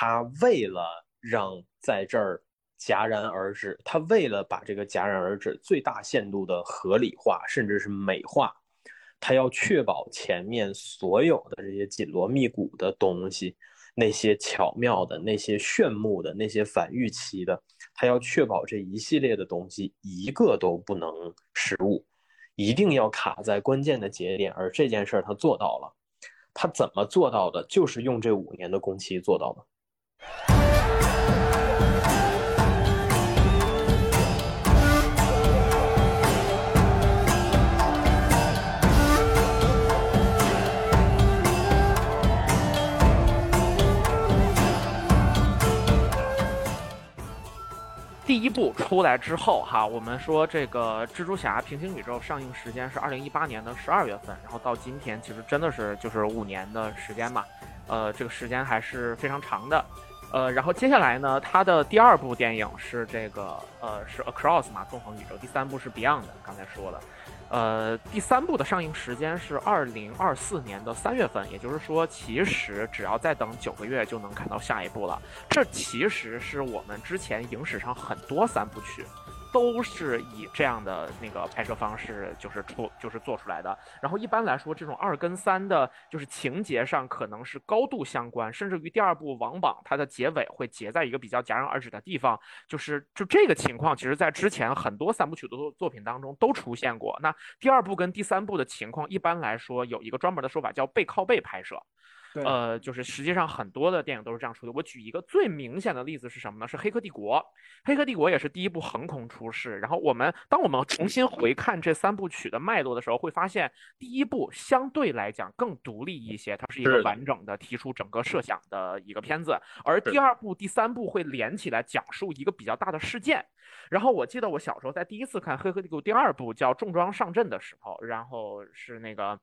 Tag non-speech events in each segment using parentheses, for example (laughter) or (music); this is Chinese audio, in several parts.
他为了让在这儿戛然而止，他为了把这个戛然而止最大限度的合理化，甚至是美化，他要确保前面所有的这些紧锣密鼓的东西，那些巧妙的、那些炫目的、那些反预期的，他要确保这一系列的东西一个都不能失误，一定要卡在关键的节点，而这件事儿他做到了。他怎么做到的？就是用这五年的工期做到的。第一部出来之后，哈，我们说这个蜘蛛侠平行宇宙上映时间是二零一八年的十二月份，然后到今天其实真的是就是五年的时间嘛，呃，这个时间还是非常长的，呃，然后接下来呢，他的第二部电影是这个呃是 Across 嘛，纵横宇宙，第三部是 Beyond，刚才说的。呃，第三部的上映时间是二零二四年的三月份，也就是说，其实只要再等九个月就能看到下一部了。这其实是我们之前影史上很多三部曲。都是以这样的那个拍摄方式，就是出就是做出来的。然后一般来说，这种二跟三的，就是情节上可能是高度相关，甚至于第二部往往它的结尾会结在一个比较戛然而止的地方。就是就这个情况，其实在之前很多三部曲的作作品当中都出现过。那第二部跟第三部的情况，一般来说有一个专门的说法叫背靠背拍摄。呃，就是实际上很多的电影都是这样出的。我举一个最明显的例子是什么呢？是《黑客帝国》。《黑客帝国》也是第一部横空出世。然后我们当我们重新回看这三部曲的脉络的时候，会发现第一部相对来讲更独立一些，它是一个完整的提出整个设想的一个片子。而第二部、第三部会连起来讲述一个比较大的事件。然后我记得我小时候在第一次看《黑客帝国》第二部叫《重装上阵》的时候，然后是那个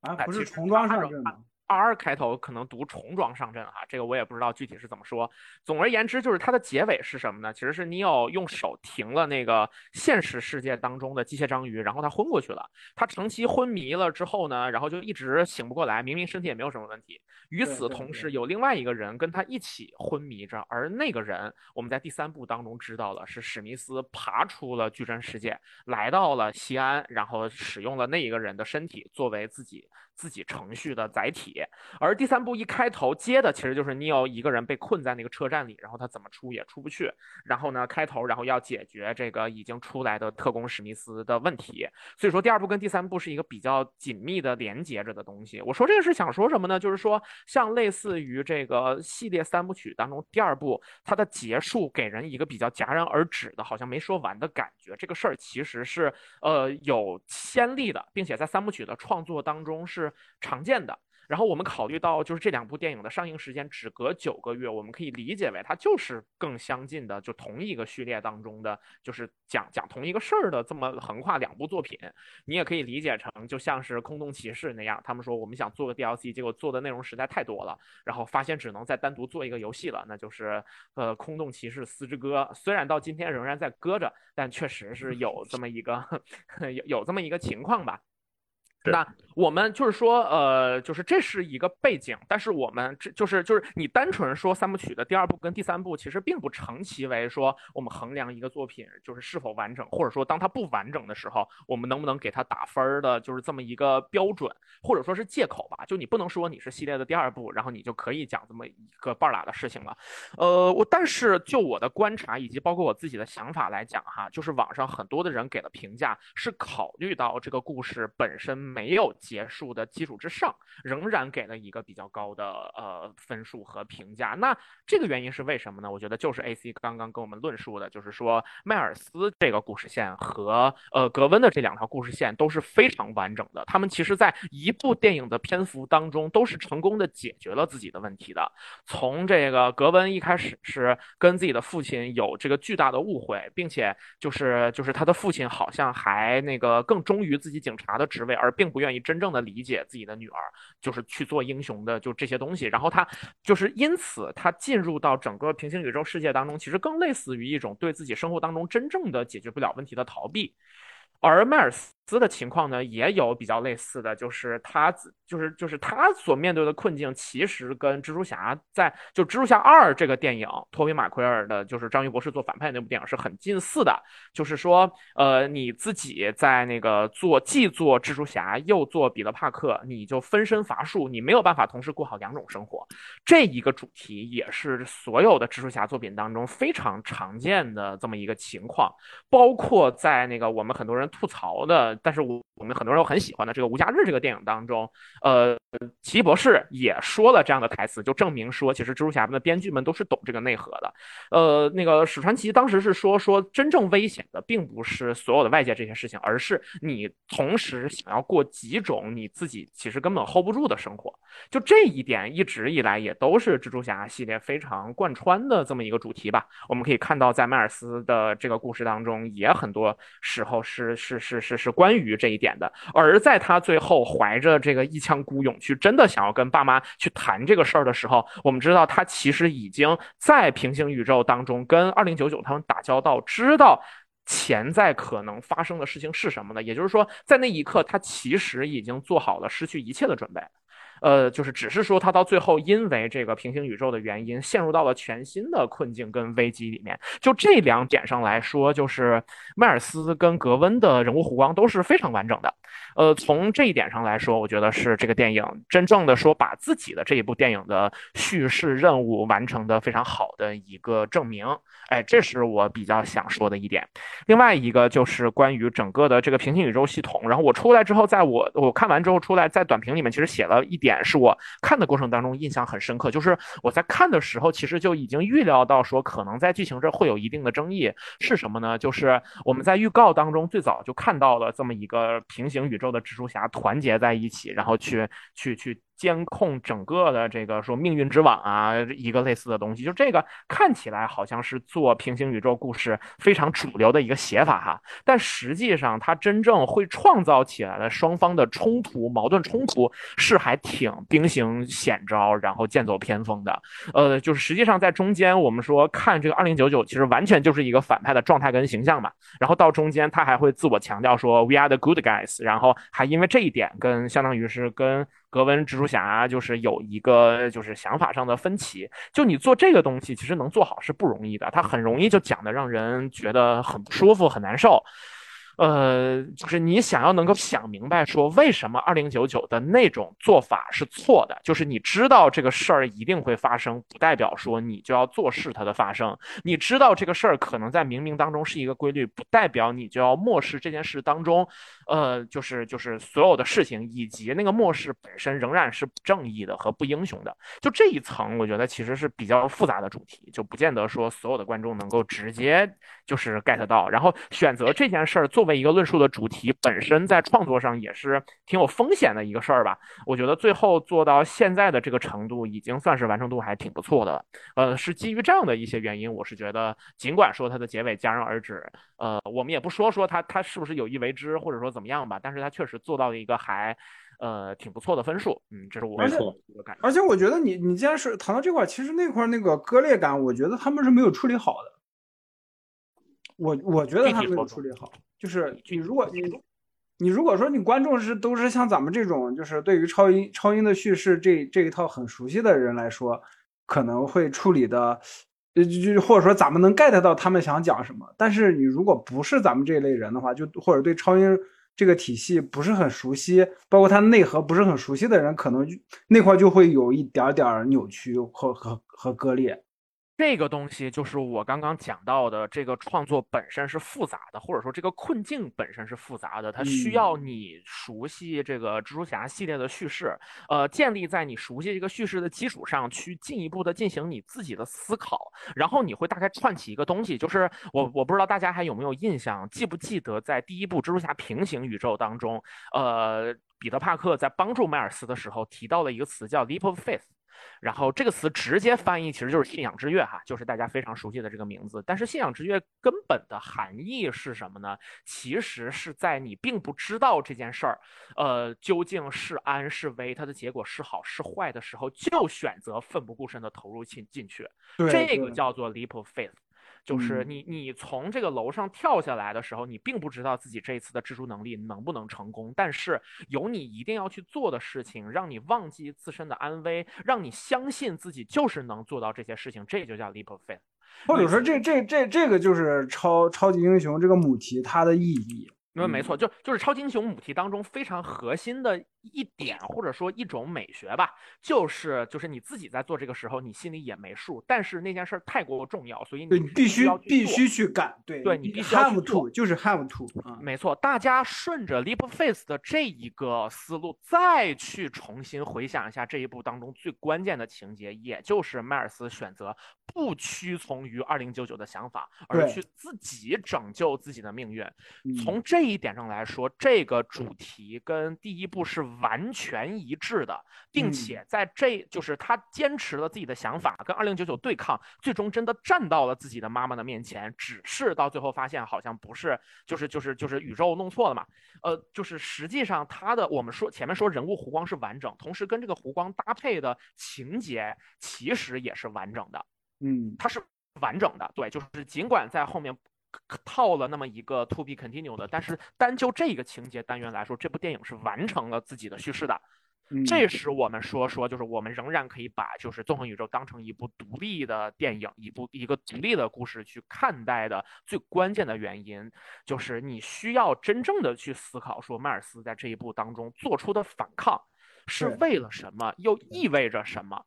啊，不是重装上阵吗？R 开头可能读重装上阵哈，这个我也不知道具体是怎么说。总而言之，就是它的结尾是什么呢？其实是尼奥用手停了那个现实世界当中的机械章鱼，然后他昏过去了。他长期昏迷了之后呢，然后就一直醒不过来，明明身体也没有什么问题。与此同时，有另外一个人跟他一起昏迷着，而那个人我们在第三部当中知道了是史密斯爬出了矩阵世界，来到了西安，然后使用了那一个人的身体作为自己。自己程序的载体，而第三部一开头接的其实就是尼奥一个人被困在那个车站里，然后他怎么出也出不去。然后呢，开头然后要解决这个已经出来的特工史密斯的问题。所以说第二部跟第三部是一个比较紧密的连接着的东西。我说这个是想说什么呢？就是说像类似于这个系列三部曲当中第二部它的结束给人一个比较戛然而止的，好像没说完的感觉。这个事儿其实是呃有先例的，并且在三部曲的创作当中是。常见的。然后我们考虑到，就是这两部电影的上映时间只隔九个月，我们可以理解为它就是更相近的，就同一个序列当中的，就是讲讲同一个事儿的这么横跨两部作品。你也可以理解成，就像是《空洞骑士》那样，他们说我们想做个 DLC，结果做的内容实在太多了，然后发现只能再单独做一个游戏了，那就是呃《空洞骑士丝之歌》。虽然到今天仍然在搁着，但确实是有这么一个 (laughs) 有有这么一个情况吧。那我们就是说，呃，就是这是一个背景，但是我们这就是就是你单纯说三部曲的第二部跟第三部，其实并不成其为说我们衡量一个作品就是是否完整，或者说当它不完整的时候，我们能不能给它打分的，就是这么一个标准，或者说是借口吧。就你不能说你是系列的第二部，然后你就可以讲这么一个半拉的事情了。呃，我但是就我的观察以及包括我自己的想法来讲哈，就是网上很多的人给的评价是考虑到这个故事本身。没有结束的基础之上，仍然给了一个比较高的呃分数和评价。那这个原因是为什么呢？我觉得就是 A C 刚刚跟我们论述的，就是说迈尔斯这个故事线和呃格温的这两条故事线都是非常完整的。他们其实在一部电影的篇幅当中都是成功的解决了自己的问题的。从这个格温一开始是跟自己的父亲有这个巨大的误会，并且就是就是他的父亲好像还那个更忠于自己警察的职位，而并。并不愿意真正的理解自己的女儿，就是去做英雄的，就这些东西。然后他就是因此，他进入到整个平行宇宙世界当中，其实更类似于一种对自己生活当中真正的解决不了问题的逃避。而迈尔斯斯的情况呢，也有比较类似的，就是他就是就是他所面对的困境，其实跟蜘蛛侠在就蜘蛛侠二这个电影，托比马奎尔的就是章鱼博士做反派那部电影是很近似的。就是说，呃，你自己在那个做既做蜘蛛侠又做彼得帕克，你就分身乏术，你没有办法同时过好两种生活。这一个主题也是所有的蜘蛛侠作品当中非常常见的这么一个情况，包括在那个我们很多人吐槽的。但是我我们很多人都很喜欢的这个《无家日》这个电影当中，呃，奇异博士也说了这样的台词，就证明说，其实蜘蛛侠们的编剧们都是懂这个内核的。呃，那个史传奇当时是说，说真正危险的并不是所有的外界这些事情，而是你同时想要过几种你自己其实根本 hold 不住的生活。就这一点一直以来也都是蜘蛛侠系列非常贯穿的这么一个主题吧。我们可以看到，在迈尔斯的这个故事当中，也很多时候是是是是是关关于这一点的。而在他最后怀着这个一腔孤勇去真的想要跟爸妈去谈这个事儿的时候，我们知道他其实已经在平行宇宙当中跟二零九九他们打交道，知道潜在可能发生的事情是什么呢？也就是说，在那一刻，他其实已经做好了失去一切的准备。呃，就是只是说他到最后因为这个平行宇宙的原因，陷入到了全新的困境跟危机里面。就这两点上来说，就是迈尔斯跟格温的人物弧光都是非常完整的。呃，从这一点上来说，我觉得是这个电影真正的说把自己的这一部电影的叙事任务完成的非常好的一个证明。哎，这是我比较想说的一点。另外一个就是关于整个的这个平行宇宙系统。然后我出来之后，在我我看完之后出来，在短评里面其实写了一点。是我看的过程当中印象很深刻，就是我在看的时候，其实就已经预料到说，可能在剧情这会有一定的争议，是什么呢？就是我们在预告当中最早就看到了这么一个平行宇宙的蜘蛛侠团结在一起，然后去去去。监控整个的这个说命运之网啊，一个类似的东西，就这个看起来好像是做平行宇宙故事非常主流的一个写法哈，但实际上它真正会创造起来的双方的冲突、矛盾冲突是还挺兵行险招，然后剑走偏锋的。呃，就是实际上在中间我们说看这个二零九九，其实完全就是一个反派的状态跟形象嘛。然后到中间他还会自我强调说 We are the good guys，然后还因为这一点跟相当于是跟。格温蜘蛛侠就是有一个就是想法上的分歧，就你做这个东西其实能做好是不容易的，它很容易就讲的让人觉得很不舒服、很难受。呃，就是你想要能够想明白，说为什么二零九九的那种做法是错的，就是你知道这个事儿一定会发生，不代表说你就要做事它的发生。你知道这个事儿可能在冥冥当中是一个规律，不代表你就要漠视这件事当中，呃，就是就是所有的事情以及那个漠视本身仍然是不正义的和不英雄的。就这一层，我觉得其实是比较复杂的主题，就不见得说所有的观众能够直接就是 get 到，然后选择这件事儿做。作为一个论述的主题，本身在创作上也是挺有风险的一个事儿吧。我觉得最后做到现在的这个程度，已经算是完成度还挺不错的了。呃，是基于这样的一些原因，我是觉得，尽管说它的结尾戛然而止，呃，我们也不说说它它是不是有意为之，或者说怎么样吧，但是它确实做到了一个还呃挺不错的分数。嗯，这是我一个感。而且我觉得你你既然是谈到这块，其实那块那个割裂感，我觉得他们是没有处理好的。我我觉得他没有处理好。就是你，如果你，你如果说你观众是都是像咱们这种，就是对于超英超英的叙事这这一套很熟悉的人来说，可能会处理的，就，就或者说咱们能 get 到他们想讲什么。但是你如果不是咱们这一类人的话，就或者对超英这个体系不是很熟悉，包括它内核不是很熟悉的人，可能就那块就会有一点点扭曲和和和割裂。这个东西就是我刚刚讲到的，这个创作本身是复杂的，或者说这个困境本身是复杂的，它需要你熟悉这个蜘蛛侠系列的叙事，呃，建立在你熟悉这个叙事的基础上去进一步的进行你自己的思考，然后你会大概串起一个东西，就是我我不知道大家还有没有印象，记不记得在第一部蜘蛛侠平行宇宙当中，呃，彼得帕克在帮助迈尔斯的时候提到了一个词叫 leap of faith。然后这个词直接翻译其实就是信仰之跃哈，就是大家非常熟悉的这个名字。但是信仰之跃根本的含义是什么呢？其实是在你并不知道这件事儿，呃，究竟是安是危，它的结果是好是坏的时候，就选择奋不顾身的投入进进去。这个叫做 leap of faith。就是你你从这个楼上跳下来的时候，你并不知道自己这一次的蜘蛛能力能不能成功，但是有你一定要去做的事情，让你忘记自身的安危，让你相信自己就是能做到这些事情，这就叫 leap of faith。或者说，这这这这个就是超超级英雄这个母题它的意义。那没错，就就是超级英雄母题当中非常核心的一点，或者说一种美学吧，就是就是你自己在做这个时候，你心里也没数，但是那件事太过重要，所以你必须必须去干，对，对你必须要 have to，就是 have to，没错，大家顺着 leap face 的这一个思路，再去重新回想一下这一部当中最关键的情节，也就是迈尔斯选择不屈从于二零九九的想法，而去自己拯救自己的命运，从这。这一点上来说，这个主题跟第一部是完全一致的，并且在这就是他坚持了自己的想法，跟二零九九对抗，最终真的站到了自己的妈妈的面前。只是到最后发现，好像不是，就是就是就是宇宙弄错了嘛。呃，就是实际上他的我们说前面说人物弧光是完整，同时跟这个弧光搭配的情节其实也是完整的。嗯，它是完整的。对，就是尽管在后面。套了那么一个 to be continue 的，但是单就这个情节单元来说，这部电影是完成了自己的叙事的。这是我们说说，就是我们仍然可以把就是纵横宇宙当成一部独立的电影，一部一个独立的故事去看待的最关键的原因，就是你需要真正的去思考，说迈尔斯在这一部当中做出的反抗是为了什么，又意味着什么。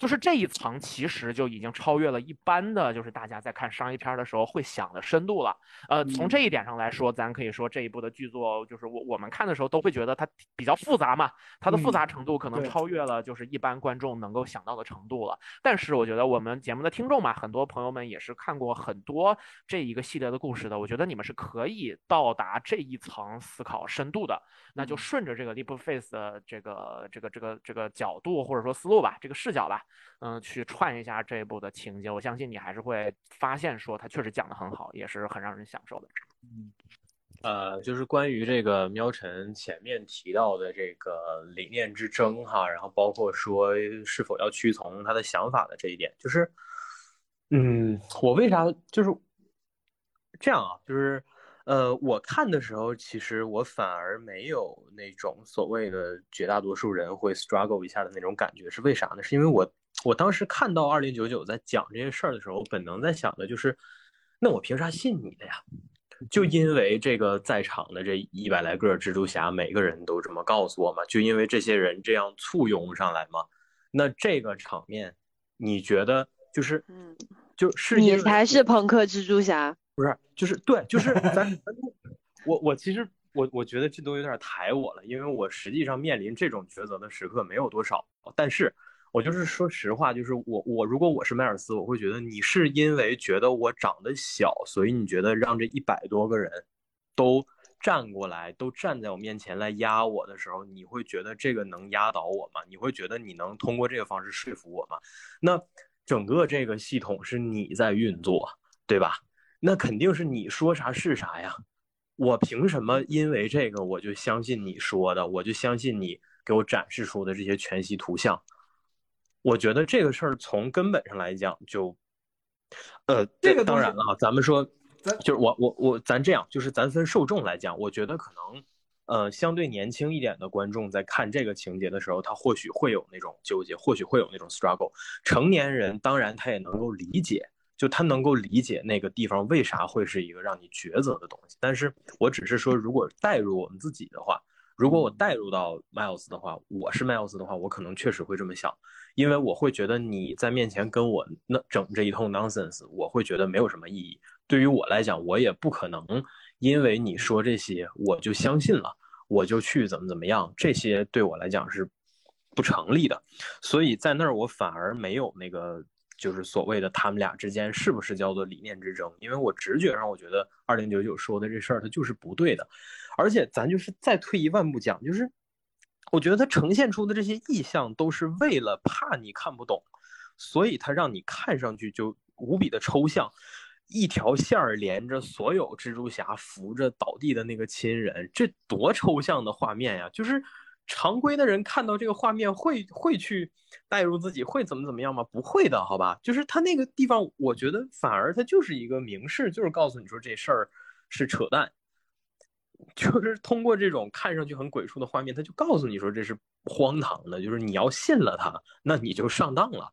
就是这一层其实就已经超越了一般的，就是大家在看商业片的时候会想的深度了。呃，从这一点上来说，咱可以说这一部的剧作，就是我我们看的时候都会觉得它比较复杂嘛，它的复杂程度可能超越了就是一般观众能够想到的程度了。但是我觉得我们节目的听众嘛，很多朋友们也是看过很多这一个系列的故事的，我觉得你们是可以到达这一层思考深度的。那就顺着这个 leap face 的这个这个这个这个角度或者说思路吧，这个视角吧。嗯，去串一下这一部的情节，我相信你还是会发现，说他确实讲的很好，也是很让人享受的。嗯，呃，就是关于这个喵晨前面提到的这个理念之争哈，然后包括说是否要屈从他的想法的这一点，就是，嗯，我为啥就是这样啊？就是。呃，我看的时候，其实我反而没有那种所谓的绝大多数人会 struggle 一下的那种感觉，是为啥呢？是因为我我当时看到二零九九在讲这些事儿的时候，我本能在想的就是，那我凭啥信你的呀？就因为这个在场的这一百来个蜘蛛侠，每个人都这么告诉我嘛？就因为这些人这样簇拥上来嘛？那这个场面，你觉得就是，嗯，就是你才是朋克蜘蛛侠。不是，就是对，就是咱，(laughs) 我我其实我我觉得这都有点抬我了，因为我实际上面临这种抉择的时刻没有多少，但是我就是说实话，就是我我如果我是迈尔斯，我会觉得你是因为觉得我长得小，所以你觉得让这一百多个人都站过来，都站在我面前来压我的时候，你会觉得这个能压倒我吗？你会觉得你能通过这个方式说服我吗？那整个这个系统是你在运作，对吧？那肯定是你说啥是啥呀，我凭什么因为这个我就相信你说的，我就相信你给我展示出的这些全息图像？我觉得这个事儿从根本上来讲就，呃，这个当然了，咱们说，就是我我我，咱这样，就是咱分受众来讲，我觉得可能，呃，相对年轻一点的观众在看这个情节的时候，他或许会有那种纠结，或许会有那种 struggle。成年人当然他也能够理解。就他能够理解那个地方为啥会是一个让你抉择的东西，但是我只是说，如果带入我们自己的话，如果我带入到 Miles 的话，我是 Miles 的话，我可能确实会这么想，因为我会觉得你在面前跟我那整这一通 nonsense，我会觉得没有什么意义。对于我来讲，我也不可能因为你说这些我就相信了，我就去怎么怎么样，这些对我来讲是不成立的。所以在那儿我反而没有那个。就是所谓的他们俩之间是不是叫做理念之争？因为我直觉上我觉得二零九九说的这事儿它就是不对的，而且咱就是再退一万步讲，就是我觉得他呈现出的这些意象都是为了怕你看不懂，所以他让你看上去就无比的抽象，一条线儿连着所有蜘蛛侠扶着倒地的那个亲人，这多抽象的画面呀！就是。常规的人看到这个画面会会去带入自己，会怎么怎么样吗？不会的，好吧？就是他那个地方，我觉得反而他就是一个明示，就是告诉你说这事儿是扯淡。就是通过这种看上去很鬼畜的画面，他就告诉你说这是荒唐的，就是你要信了他，那你就上当了。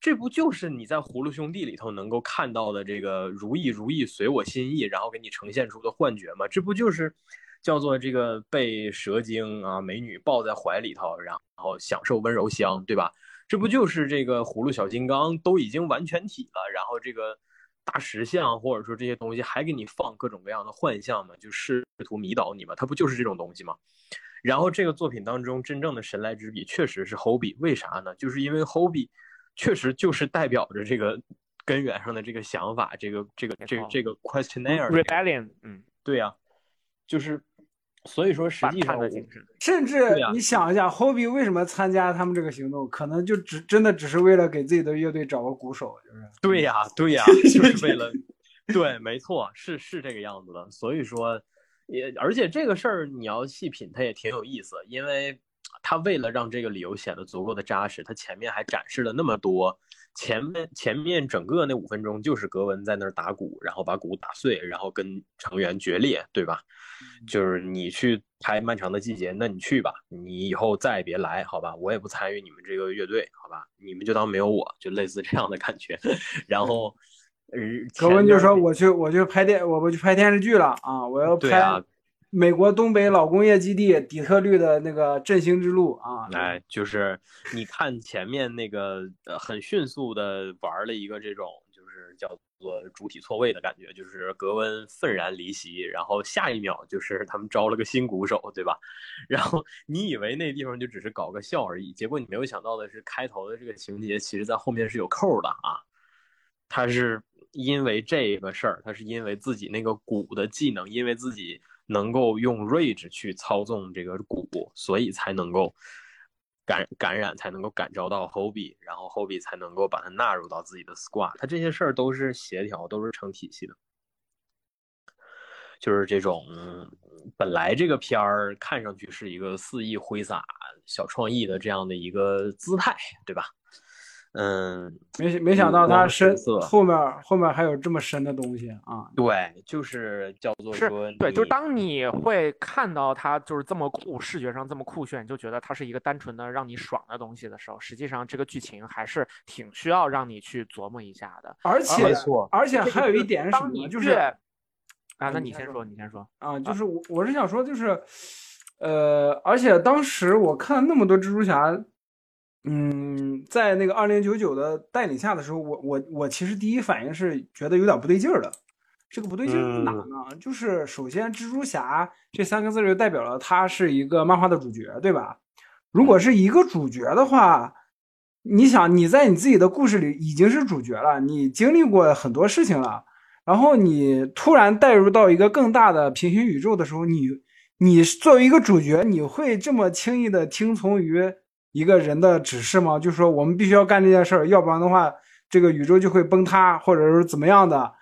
这不就是你在《葫芦兄弟》里头能够看到的这个如意如意随我心意，然后给你呈现出的幻觉吗？这不就是叫做这个被蛇精啊美女抱在怀里头，然后享受温柔乡，对吧？这不就是这个葫芦小金刚都已经完全体了，然后这个。大石像，或者说这些东西还给你放各种各样的幻象嘛，就试图迷倒你嘛，它不就是这种东西吗？然后这个作品当中真正的神来之笔确实是 Hobby，为啥呢？就是因为 Hobby 确实就是代表着这个根源上的这个想法，这个这个这个这个 questionnaire rebellion，嗯，对呀，就是。所以说，实际上，甚至你想一下，Hobby 为什么参加他们这个行动，可能就只真的只是为了给自己的乐队找个鼓手，就是。对呀，对呀，(laughs) 就是为了，对，没错，是是这个样子的。所以说，也而且这个事儿你要细品，它也挺有意思，因为他为了让这个理由显得足够的扎实，他前面还展示了那么多。前面前面整个那五分钟就是格文在那儿打鼓，然后把鼓打碎，然后跟成员决裂，对吧？就是你去拍《漫长的季节》，那你去吧，你以后再也别来，好吧？我也不参与你们这个乐队，好吧？你们就当没有我，就类似这样的感觉。(laughs) 然后，呃，格文就说：“我去，我去拍电，我不去拍电视剧了啊！我要拍。”美国东北老工业基地底特律的那个振兴之路啊，哎，就是你看前面那个，很迅速的玩了一个这种，就是叫做主体错位的感觉，就是格温愤然离席，然后下一秒就是他们招了个新鼓手，对吧？(laughs) 然后你以为那地方就只是搞个笑而已，结果你没有想到的是，开头的这个情节其实在后面是有扣的啊，他是因为这个事儿，他是因为自己那个鼓的技能，因为自己。能够用 Rage 去操纵这个鼓，所以才能够感感染，才能够感召到 Hobby，然后 Hobby 才能够把它纳入到自己的 Squad。他这些事儿都是协调，都是成体系的。就是这种本来这个片儿看上去是一个肆意挥洒、小创意的这样的一个姿态，对吧？嗯，没没想到它深后面后面还有这么深的东西啊！对，就是叫做说，对，就是当你会看到它就是这么酷，视觉上这么酷炫，就觉得它是一个单纯的让你爽的东西的时候，实际上这个剧情还是挺需要让你去琢磨一下的。而且，没错，而且还有一点是什么？就是啊，那你先说，你先说啊，就是我我是想说，就是呃，而且当时我看那么多蜘蛛侠。嗯，在那个二零九九的带领下的时候，我我我其实第一反应是觉得有点不对劲儿的。这个不对劲儿哪呢？就是首先，蜘蛛侠这三个字就代表了他是一个漫画的主角，对吧？如果是一个主角的话，你想你在你自己的故事里已经是主角了，你经历过很多事情了，然后你突然带入到一个更大的平行宇宙的时候，你你作为一个主角，你会这么轻易的听从于？一个人的指示吗？就是说，我们必须要干这件事儿，要不然的话，这个宇宙就会崩塌，或者是怎么样的？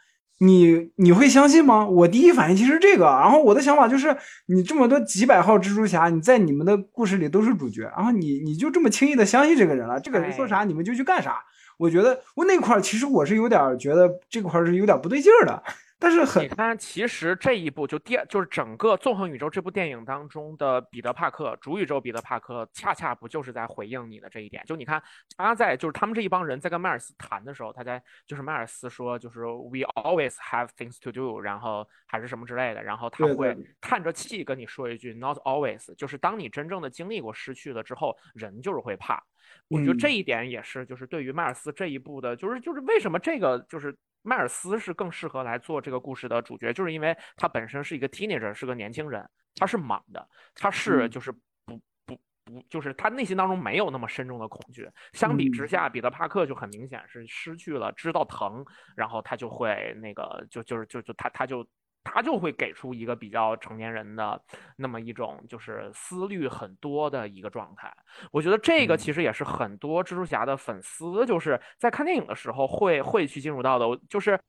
你你会相信吗？我第一反应其实这个，然后我的想法就是，你这么多几百号蜘蛛侠，你在你们的故事里都是主角，然后你你就这么轻易的相信这个人了？这个人说啥你们就去干啥？我觉得我那块儿其实我是有点觉得这块儿是有点不对劲儿的。但是很，你看，其实这一部就电就是整个《纵横宇宙》这部电影当中的彼得·帕克，主宇宙彼得·帕克，恰恰不就是在回应你的这一点？就你看他在就是他们这一帮人在跟迈尔斯谈的时候，他在就是迈尔斯说就是 We always have things to do，然后还是什么之类的，然后他会叹着气跟你说一句 Not always，就是当你真正的经历过失去了之后，人就是会怕。我觉得这一点也是就是对于迈尔斯这一步的，就是就是为什么这个就是。迈尔斯是更适合来做这个故事的主角，就是因为他本身是一个 teenager，是个年轻人，他是莽的，他是就是不不不，就是他内心当中没有那么深重的恐惧。相比之下，彼得帕克就很明显是失去了，知道疼，然后他就会那个就就是就就他他就。他就会给出一个比较成年人的那么一种，就是思虑很多的一个状态。我觉得这个其实也是很多蜘蛛侠的粉丝就是在看电影的时候会会去进入到的，就是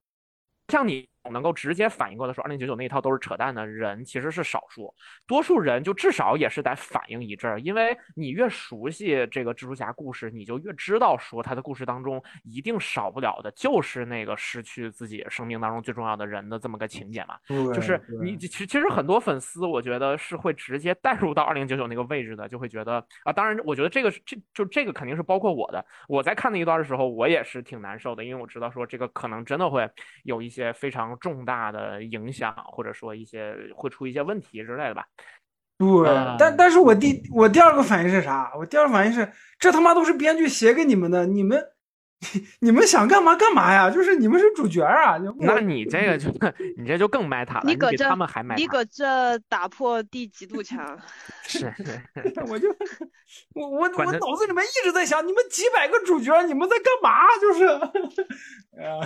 像你能够直接反应过来说二零九九那一套都是扯淡的人其实是少数，多数人就至少也是得反应一阵儿，因为你越熟悉这个蜘蛛侠故事，你就越知道说他的故事当中一定少不了的就是那个失去自己生命当中最重要的人的这么个情节嘛。就是你其实其实很多粉丝我觉得是会直接带入到二零九九那个位置的，就会觉得啊，当然我觉得这个这就这个肯定是包括我的，我在看那一段的时候我也是挺难受的，因为我知道说这个可能真的会有一些非常重大的影响，或者说一些会出一些问题之类的吧。对，但但是我第我第二个反应是啥？我第二个反应是，这他妈都是编剧写给你们的，你们你们想干嘛干嘛呀？就是你们是主角啊！那你这个就 (laughs) 你这就更卖塔了，你比他们还卖。你搁这打破第几堵墙？(laughs) 是，(laughs) 我就我我我脑子里面一直在想，你们几百个主角，你们在干嘛？就是，哎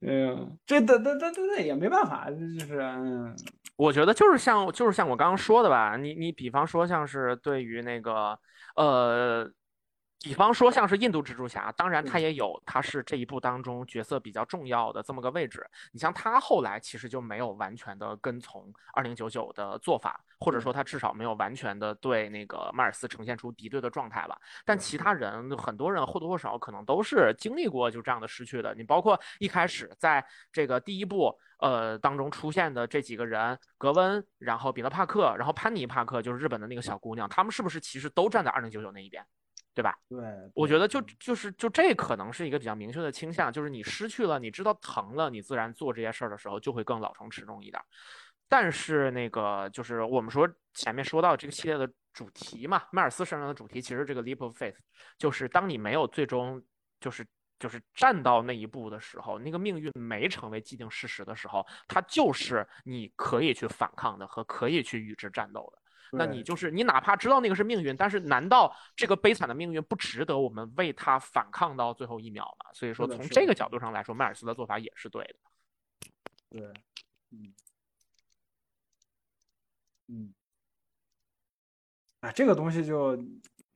呀，哎呀，这这这这这也没办法，就是嗯。我觉得就是像就是像我刚刚说的吧，你你比方说像是对于那个呃。比方说，像是印度蜘蛛侠，当然他也有，他是这一部当中角色比较重要的这么个位置。你像他后来其实就没有完全的跟从二零九九的做法，或者说他至少没有完全的对那个迈尔斯呈现出敌对的状态吧。但其他人很多人或多或少可能都是经历过就这样的失去的。你包括一开始在这个第一部呃当中出现的这几个人，格温，然后彼得帕克，然后潘妮帕克，就是日本的那个小姑娘，他们是不是其实都站在二零九九那一边？对吧？对，我觉得就就是就这可能是一个比较明确的倾向，就是你失去了，你知道疼了，你自然做这些事儿的时候就会更老成持重一点。但是那个就是我们说前面说到这个系列的主题嘛，迈尔斯身上的主题其实这个 leap of faith，就是当你没有最终就是就是站到那一步的时候，那个命运没成为既定事实的时候，它就是你可以去反抗的和可以去与之战斗的。那你就是你，哪怕知道那个是命运，但是难道这个悲惨的命运不值得我们为他反抗到最后一秒吗？所以说，从这个角度上来说，迈尔斯的做法也是对的。对，嗯，嗯，啊，这个东西就，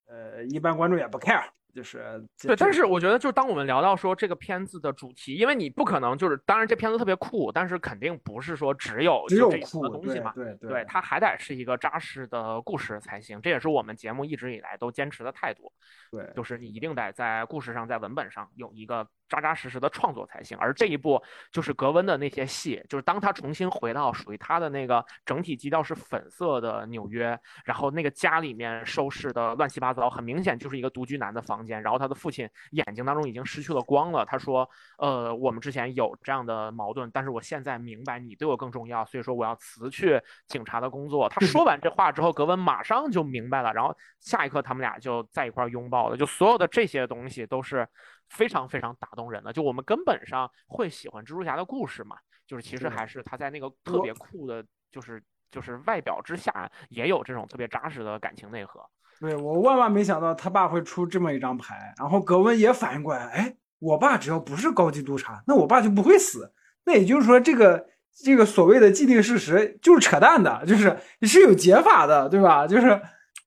呃，一般观众也不 care。就是对，但是我觉得，就当我们聊到说这个片子的主题，因为你不可能就是，当然这片子特别酷，但是肯定不是说只有只有酷的东西嘛，对对，它还得是一个扎实的故事才行，这也是我们节目一直以来都坚持的态度。对，就是你一定得在故事上，在文本上有一个。扎扎实实的创作才行，而这一部就是格温的那些戏，就是当他重新回到属于他的那个整体基调是粉色的纽约，然后那个家里面收拾的乱七八糟，很明显就是一个独居男的房间。然后他的父亲眼睛当中已经失去了光了。他说：“呃，我们之前有这样的矛盾，但是我现在明白你对我更重要，所以说我要辞去警察的工作。”他说完这话之后，格温马上就明白了，然后下一刻他们俩就在一块拥抱了。就所有的这些东西都是。非常非常打动人的，就我们根本上会喜欢蜘蛛侠的故事嘛，就是其实还是他在那个特别酷的，就是就是外表之下也有这种特别扎实的感情内核。对我万万没想到他爸会出这么一张牌，然后格温也反应过来，哎，我爸只要不是高级督察，那我爸就不会死。那也就是说，这个这个所谓的既定事实就是扯淡的，就是是有解法的，对吧？就是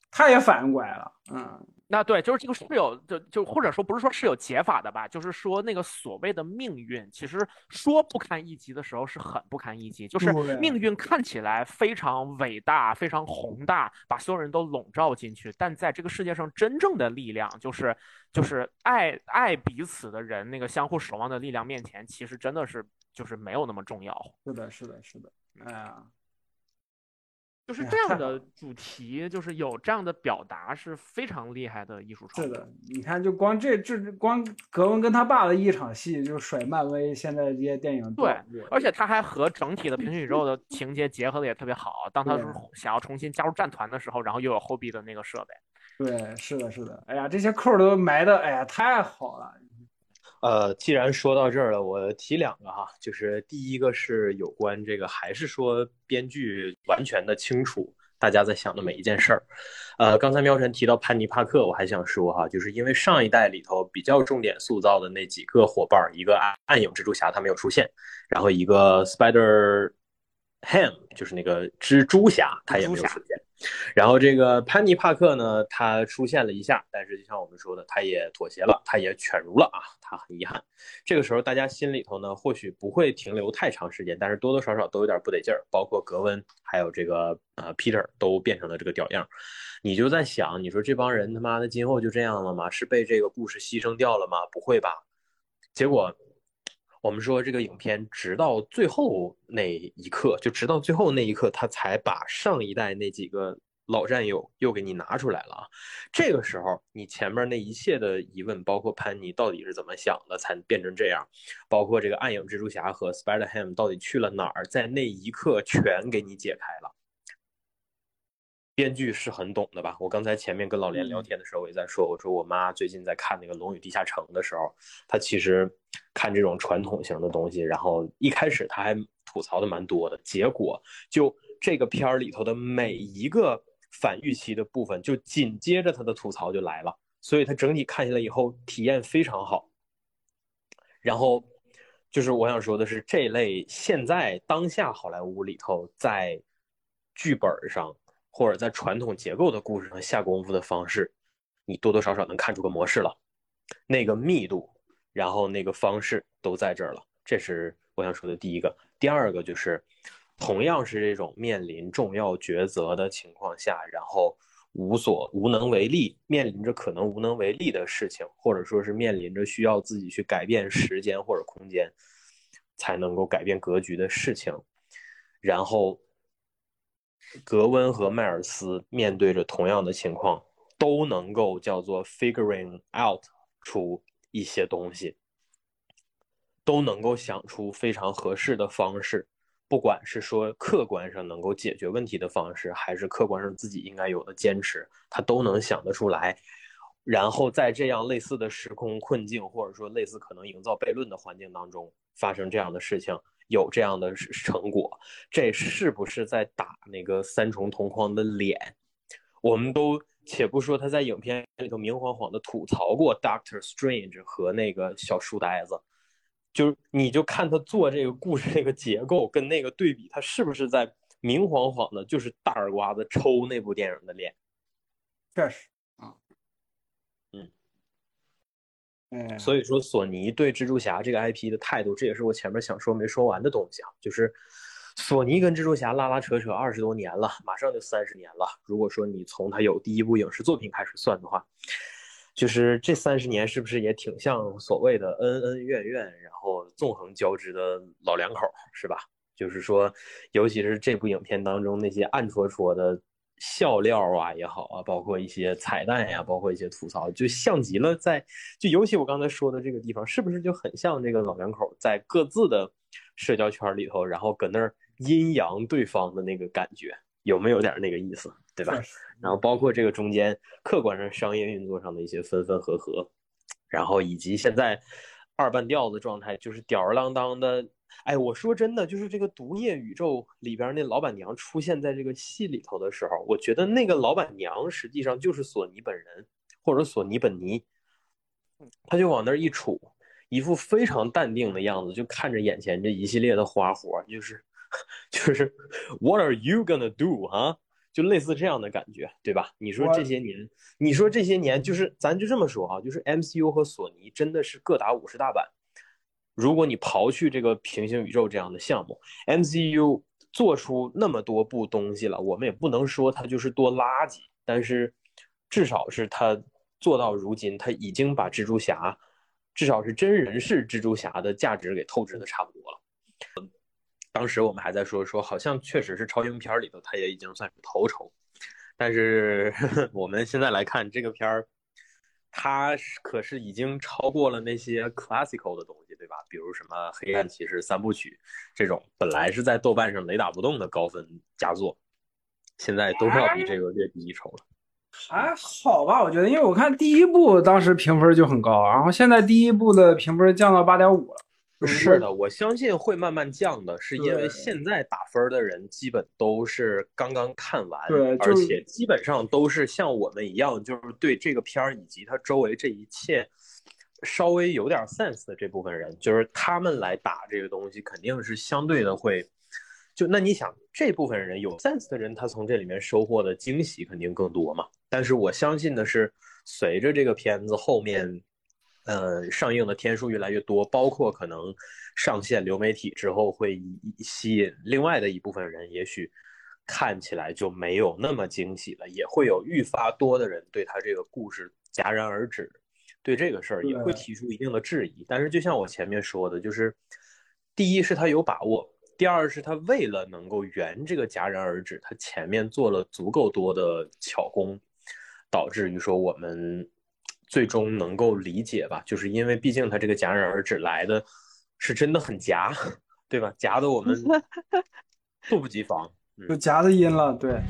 他也反应过来了，嗯。那对，就是这个是有，就就或者说不是说是有解法的吧，就是说那个所谓的命运，其实说不堪一击的时候是很不堪一击，就是命运看起来非常伟大、非常宏大，把所有人都笼罩进去，但在这个世界上真正的力量，就是就是爱爱彼此的人那个相互守望的力量面前，其实真的是就是没有那么重要。是的，是的，是的，哎呀。就是 (laughs) 这样的主题，就是有这样的表达，是非常厉害的艺术创作。是的，你看，就光这这光格温跟他爸的一场戏，就甩漫威现在这些电影。对，而且他还和整体的平行宇宙的情节结合的也特别好。当他想要重新加入战团的时候，然后又有后壁的那个设备。对，是的，是的。哎呀，这些扣都埋的，哎呀，太好了。呃，既然说到这儿了，我提两个哈，就是第一个是有关这个，还是说编剧完全的清楚大家在想的每一件事儿。呃，刚才喵晨提到潘尼帕克，我还想说哈，就是因为上一代里头比较重点塑造的那几个伙伴，一个暗暗影蜘蛛侠他没有出现，然后一个 Spider Ham 就是那个蜘蛛侠他也没有出现。然后这个潘尼帕克呢，他出现了一下，但是就像我们说的，他也妥协了，他也犬儒了啊，他很遗憾。这个时候大家心里头呢，或许不会停留太长时间，但是多多少少都有点不得劲儿，包括格温还有这个呃 Peter 都变成了这个屌样。你就在想，你说这帮人他妈的今后就这样了吗？是被这个故事牺牲掉了吗？不会吧？结果。我们说这个影片直到最后那一刻，就直到最后那一刻，他才把上一代那几个老战友又给你拿出来了啊！这个时候，你前面那一切的疑问，包括潘妮到底是怎么想的，才变成这样，包括这个暗影蜘蛛侠和 Spider Ham 到底去了哪儿，在那一刻全给你解开了。编剧是很懂的吧？我刚才前面跟老连聊天的时候，我也在说，我说我妈最近在看那个《龙与地下城》的时候，她其实看这种传统型的东西，然后一开始她还吐槽的蛮多的，结果就这个片儿里头的每一个反预期的部分，就紧接着她的吐槽就来了，所以她整体看下来以后体验非常好。然后就是我想说的是，这类现在当下好莱坞里头在剧本上。或者在传统结构的故事上下功夫的方式，你多多少少能看出个模式了，那个密度，然后那个方式都在这儿了。这是我想说的第一个。第二个就是，同样是这种面临重要抉择的情况下，然后无所无能为力，面临着可能无能为力的事情，或者说是面临着需要自己去改变时间或者空间，才能够改变格局的事情，然后。格温和迈尔斯面对着同样的情况，都能够叫做 figuring out 出一些东西，都能够想出非常合适的方式，不管是说客观上能够解决问题的方式，还是客观上自己应该有的坚持，他都能想得出来。然后在这样类似的时空困境，或者说类似可能营造悖论的环境当中发生这样的事情。有这样的成果，这是不是在打那个三重同框的脸？我们都且不说他在影片里头明晃晃的吐槽过 Doctor Strange 和那个小书呆子，就是你就看他做这个故事这个结构跟那个对比，他是不是在明晃晃的，就是大耳瓜子抽那部电影的脸？确实。所以说，索尼对蜘蛛侠这个 IP 的态度，这也是我前面想说没说完的东西啊。就是索尼跟蜘蛛侠拉拉扯扯二十多年了，马上就三十年了。如果说你从他有第一部影视作品开始算的话，就是这三十年是不是也挺像所谓的恩恩怨怨，然后纵横交织的老两口，是吧？就是说，尤其是这部影片当中那些暗戳戳的。笑料啊也好啊，包括一些彩蛋呀，包括一些吐槽，就像极了在就尤其我刚才说的这个地方，是不是就很像这个老两口在各自的社交圈里头，然后搁那儿阴阳对方的那个感觉，有没有点那个意思，对吧？然后包括这个中间客观上商业运作上的一些分分合合，然后以及现在二半吊子状态，就是吊儿郎当的。哎，我说真的，就是这个毒液宇宙里边那老板娘出现在这个戏里头的时候，我觉得那个老板娘实际上就是索尼本人，或者索尼本尼，他就往那儿一杵，一副非常淡定的样子，就看着眼前这一系列的花活，就是 (laughs) 就是 What are you gonna do 啊？就类似这样的感觉，对吧？你说这些年，你说这些年，就是咱就这么说啊，就是 MCU 和索尼真的是各打五十大板。如果你刨去这个平行宇宙这样的项目，MCU 做出那么多部东西了，我们也不能说它就是多垃圾，但是至少是它做到如今，它已经把蜘蛛侠，至少是真人式蜘蛛侠的价值给透支的差不多了。当时我们还在说说，好像确实是超英片里头，它也已经算是头筹，但是 (laughs) 我们现在来看这个片儿。它可是已经超过了那些 classical 的东西，对吧？比如什么《黑暗骑士》三部曲这种，本来是在豆瓣上雷打不动的高分佳作，现在都要比这个略低一筹了。还好吧，我觉得，因为我看第一部当时评分就很高，然后现在第一部的评分降到八点五了。是的，我相信会慢慢降的，是因为现在打分的人基本都是刚刚看完，对，而且基本上都是像我们一样，就是对这个片儿以及它周围这一切稍微有点 sense 的这部分人，就是他们来打这个东西，肯定是相对的会就那你想，这部分人有 sense 的人，他从这里面收获的惊喜肯定更多嘛。但是我相信的是，随着这个片子后面，呃，上映的天数越来越多，包括可能上线流媒体之后，会吸引另外的一部分人，也许看起来就没有那么惊喜了，也会有愈发多的人对他这个故事戛然而止，对这个事儿也会提出一定的质疑。但是就像我前面说的，就是第一是他有把握。第二是他为了能够圆这个戛然而止，他前面做了足够多的巧工，导致于说我们最终能够理解吧，就是因为毕竟他这个戛然而止来的是真的很夹，对吧？夹的我们猝不及防，有夹的音了，对。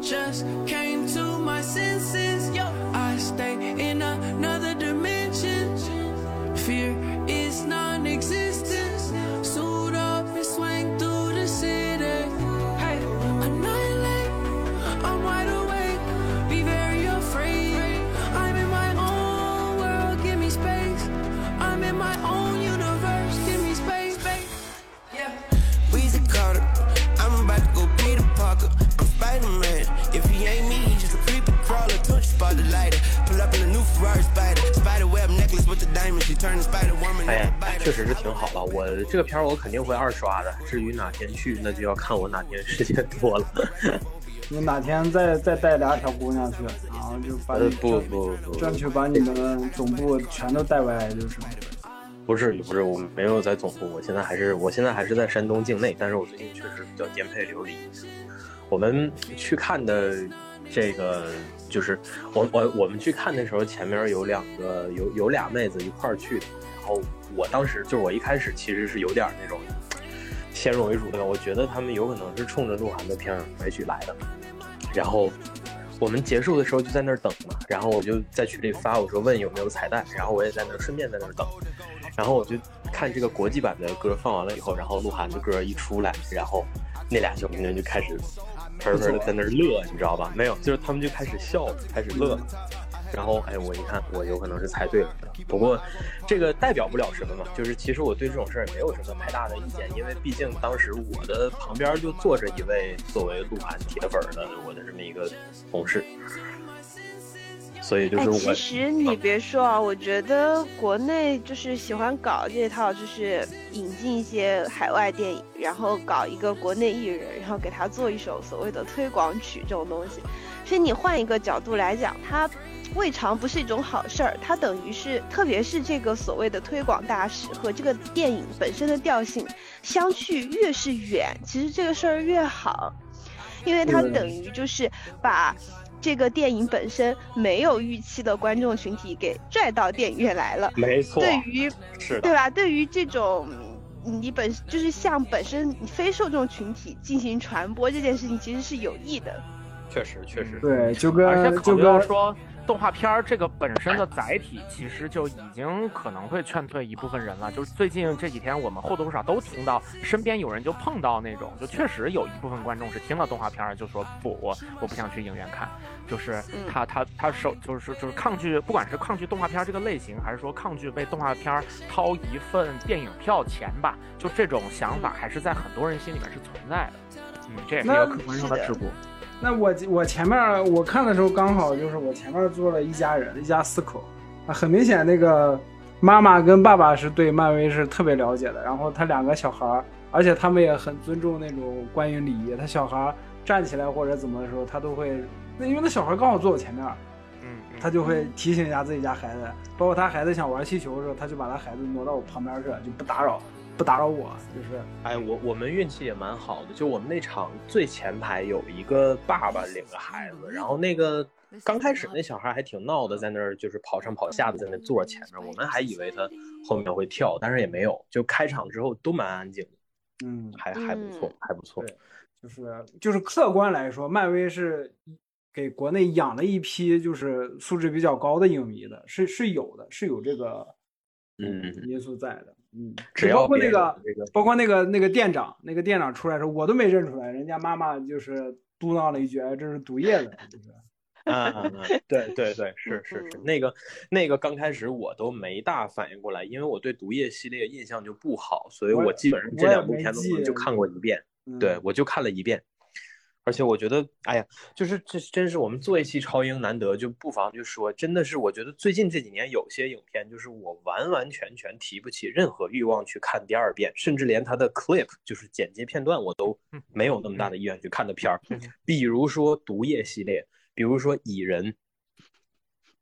just came to my senses. 哎呀，确实是挺好了。我这个片儿我肯定会二刷的。至于哪天去，那就要看我哪天时间多了。(laughs) 你哪天再再带俩小姑娘去，然后就把不不不，争取把你们总部全都带歪，就是。不是不是，我没有在总部，我现在还是我现在还是在山东境内，但是我最近确实比较颠沛流离。我们去看的这个。就是我我我们去看的时候，前面有两个有有俩妹子一块儿去的，然然后我当时就是我一开始其实是有点那种先入为主的，我觉得他们有可能是冲着鹿晗的片尾曲来的。然后我们结束的时候就在那儿等嘛，然后我就在群里发我说问有没有彩蛋，然后我也在那儿顺便在那儿等，然后我就看这个国际版的歌放完了以后，然后鹿晗的歌一出来，然后那俩小姑娘就开始。喷喷的在那儿乐，你知道吧？没有，就是他们就开始笑，开始乐。然后，哎，我一看，我有可能是猜对了。不过，这个代表不了什么嘛。就是其实我对这种事儿也没有什么太大的意见，因为毕竟当时我的旁边就坐着一位作为鹿晗铁粉的我的这么一个同事。所以就是我。其实你别说啊，我觉得国内就是喜欢搞这套，就是引进一些海外电影，然后搞一个国内艺人，然后给他做一首所谓的推广曲这种东西。其实你换一个角度来讲，它未尝不是一种好事儿。它等于是，特别是这个所谓的推广大使和这个电影本身的调性相去越是远，其实这个事儿越好，因为它等于就是把。这个电影本身没有预期的观众群体给拽到电影院来了，没错。对于是，对吧？对于这种你本就是向本身非受众群体进行传播这件事情，其实是有益的。确实，确实，对，就跟而且考虑到说。动画片儿这个本身的载体，其实就已经可能会劝退一部分人了。就是最近这几天，我们或多或少都听到身边有人就碰到那种，就确实有一部分观众是听了动画片儿就说不，我我不想去影院看，就是他他他受就是就是抗拒，不管是抗拒动画片儿这个类型，还是说抗拒被动画片儿掏一份电影票钱吧，就这种想法还是在很多人心里面是存在的。嗯，这也是一个客观上的桎梏。那我我前面我看的时候，刚好就是我前面坐了一家人，一家四口，啊，很明显那个妈妈跟爸爸是对漫威是特别了解的，然后他两个小孩，而且他们也很尊重那种观影礼仪，他小孩站起来或者怎么的时候，他都会，那因为那小孩刚好坐我前面，嗯，他就会提醒一下自己家孩子，包括他孩子想玩气球的时候，他就把他孩子挪到我旁边去，就不打扰。不打扰我，就是。哎，我我们运气也蛮好的，就我们那场最前排有一个爸爸领个孩子，然后那个刚开始那小孩还挺闹的，在那儿就是跑上跑下的在那坐前面，我们还以为他后面会跳，但是也没有，就开场之后都蛮安静的，嗯，还还不错，还不错。对，就是就是客观来说，漫威是给国内养了一批就是素质比较高的影迷的，是是有的，是有这个嗯因素在的。嗯，只要包括那个包括那个那个店长，那个店长出来的时候，我都没认出来，人家妈妈就是嘟囔了一句：“哎，这是毒液的。”就是 (laughs) 啊，啊啊对对对，是是是，嗯那个那个刚开始我都没大反应过来，因为我对毒液系列印象就不好，所以我基本上这两部片子我就看过一遍，嗯对我就看了一遍。而且我觉得，哎呀，就是这真是我们做一期超英难得，就不妨就说，真的是我觉得最近这几年有些影片，就是我完完全全提不起任何欲望去看第二遍，甚至连它的 clip 就是剪辑片段，我都没有那么大的意愿去看的片儿嗯。比如说毒液系列，比如说蚁人，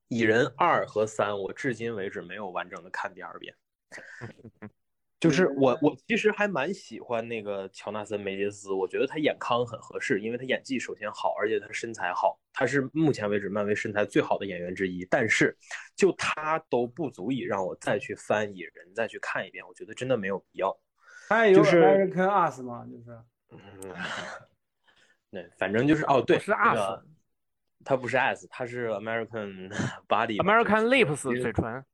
蚁人二和三，我至今为止没有完整的看第二遍。(laughs) 就是我，我其实还蛮喜欢那个乔纳森·梅杰斯，我觉得他演康很合适，因为他演技首先好，而且他身材好，他是目前为止漫威身材最好的演员之一。但是，就他都不足以让我再去翻《蚁人》再去看一遍，我觉得真的没有必要。他也有就是 American Us 嘛，就是嗯，(laughs) 对，反正就是哦，对，不是 us 他不是 US，他是 American (laughs) Body，American Lips 嘴唇，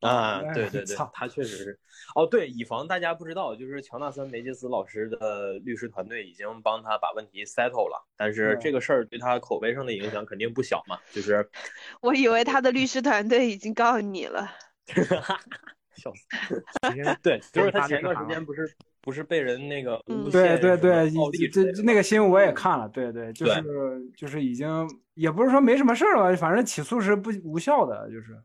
啊，哎对对 (laughs) 对操，他确实是。哦，对，以防大家不知道，就是乔纳森·梅杰斯老师的律师团队已经帮他把问题 settle 了，但是这个事儿对他口碑上的影响肯定不小嘛，就是 (laughs) 我以为他的律师团队已经告你了。(laughs) 笑死。对，就是他前段时间不是不是被人那个嗯对对对，这那个新闻我也看了，对对，就是就是已经也不是说没什么事儿了，反正起诉是不无效的，就是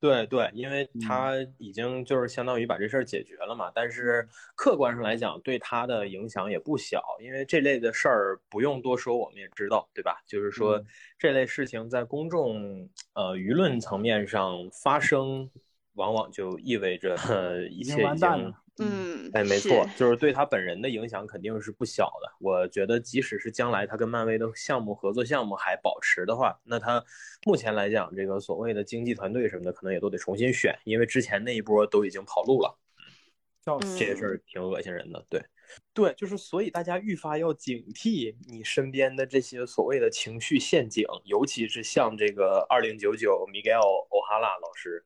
对对，因为嗯他已经就是相当于把这事儿解决了嘛，但是客观上来讲，对他的影响也不小，因为这类的事儿不用多说，我们也知道，对吧？就是说嗯这类事情在公众呃舆论层面上发生，往往就意味着呃 (laughs) 一切已经完蛋了。嗯，哎，没是错，就是对他本人的影响肯定是不小的。我觉得，即使是将来他跟漫威的项目合作项目还保持的话，那他目前来讲，这个所谓的经纪团队什么的，可能也都得重新选，因为之前那一波都已经跑路了。笑死！这些事儿挺恶心人的。对，对，就是所以大家愈发要警惕你身边的这些所谓的情绪陷阱，尤其是像这个二零九九 Miguel O'Hara 老师。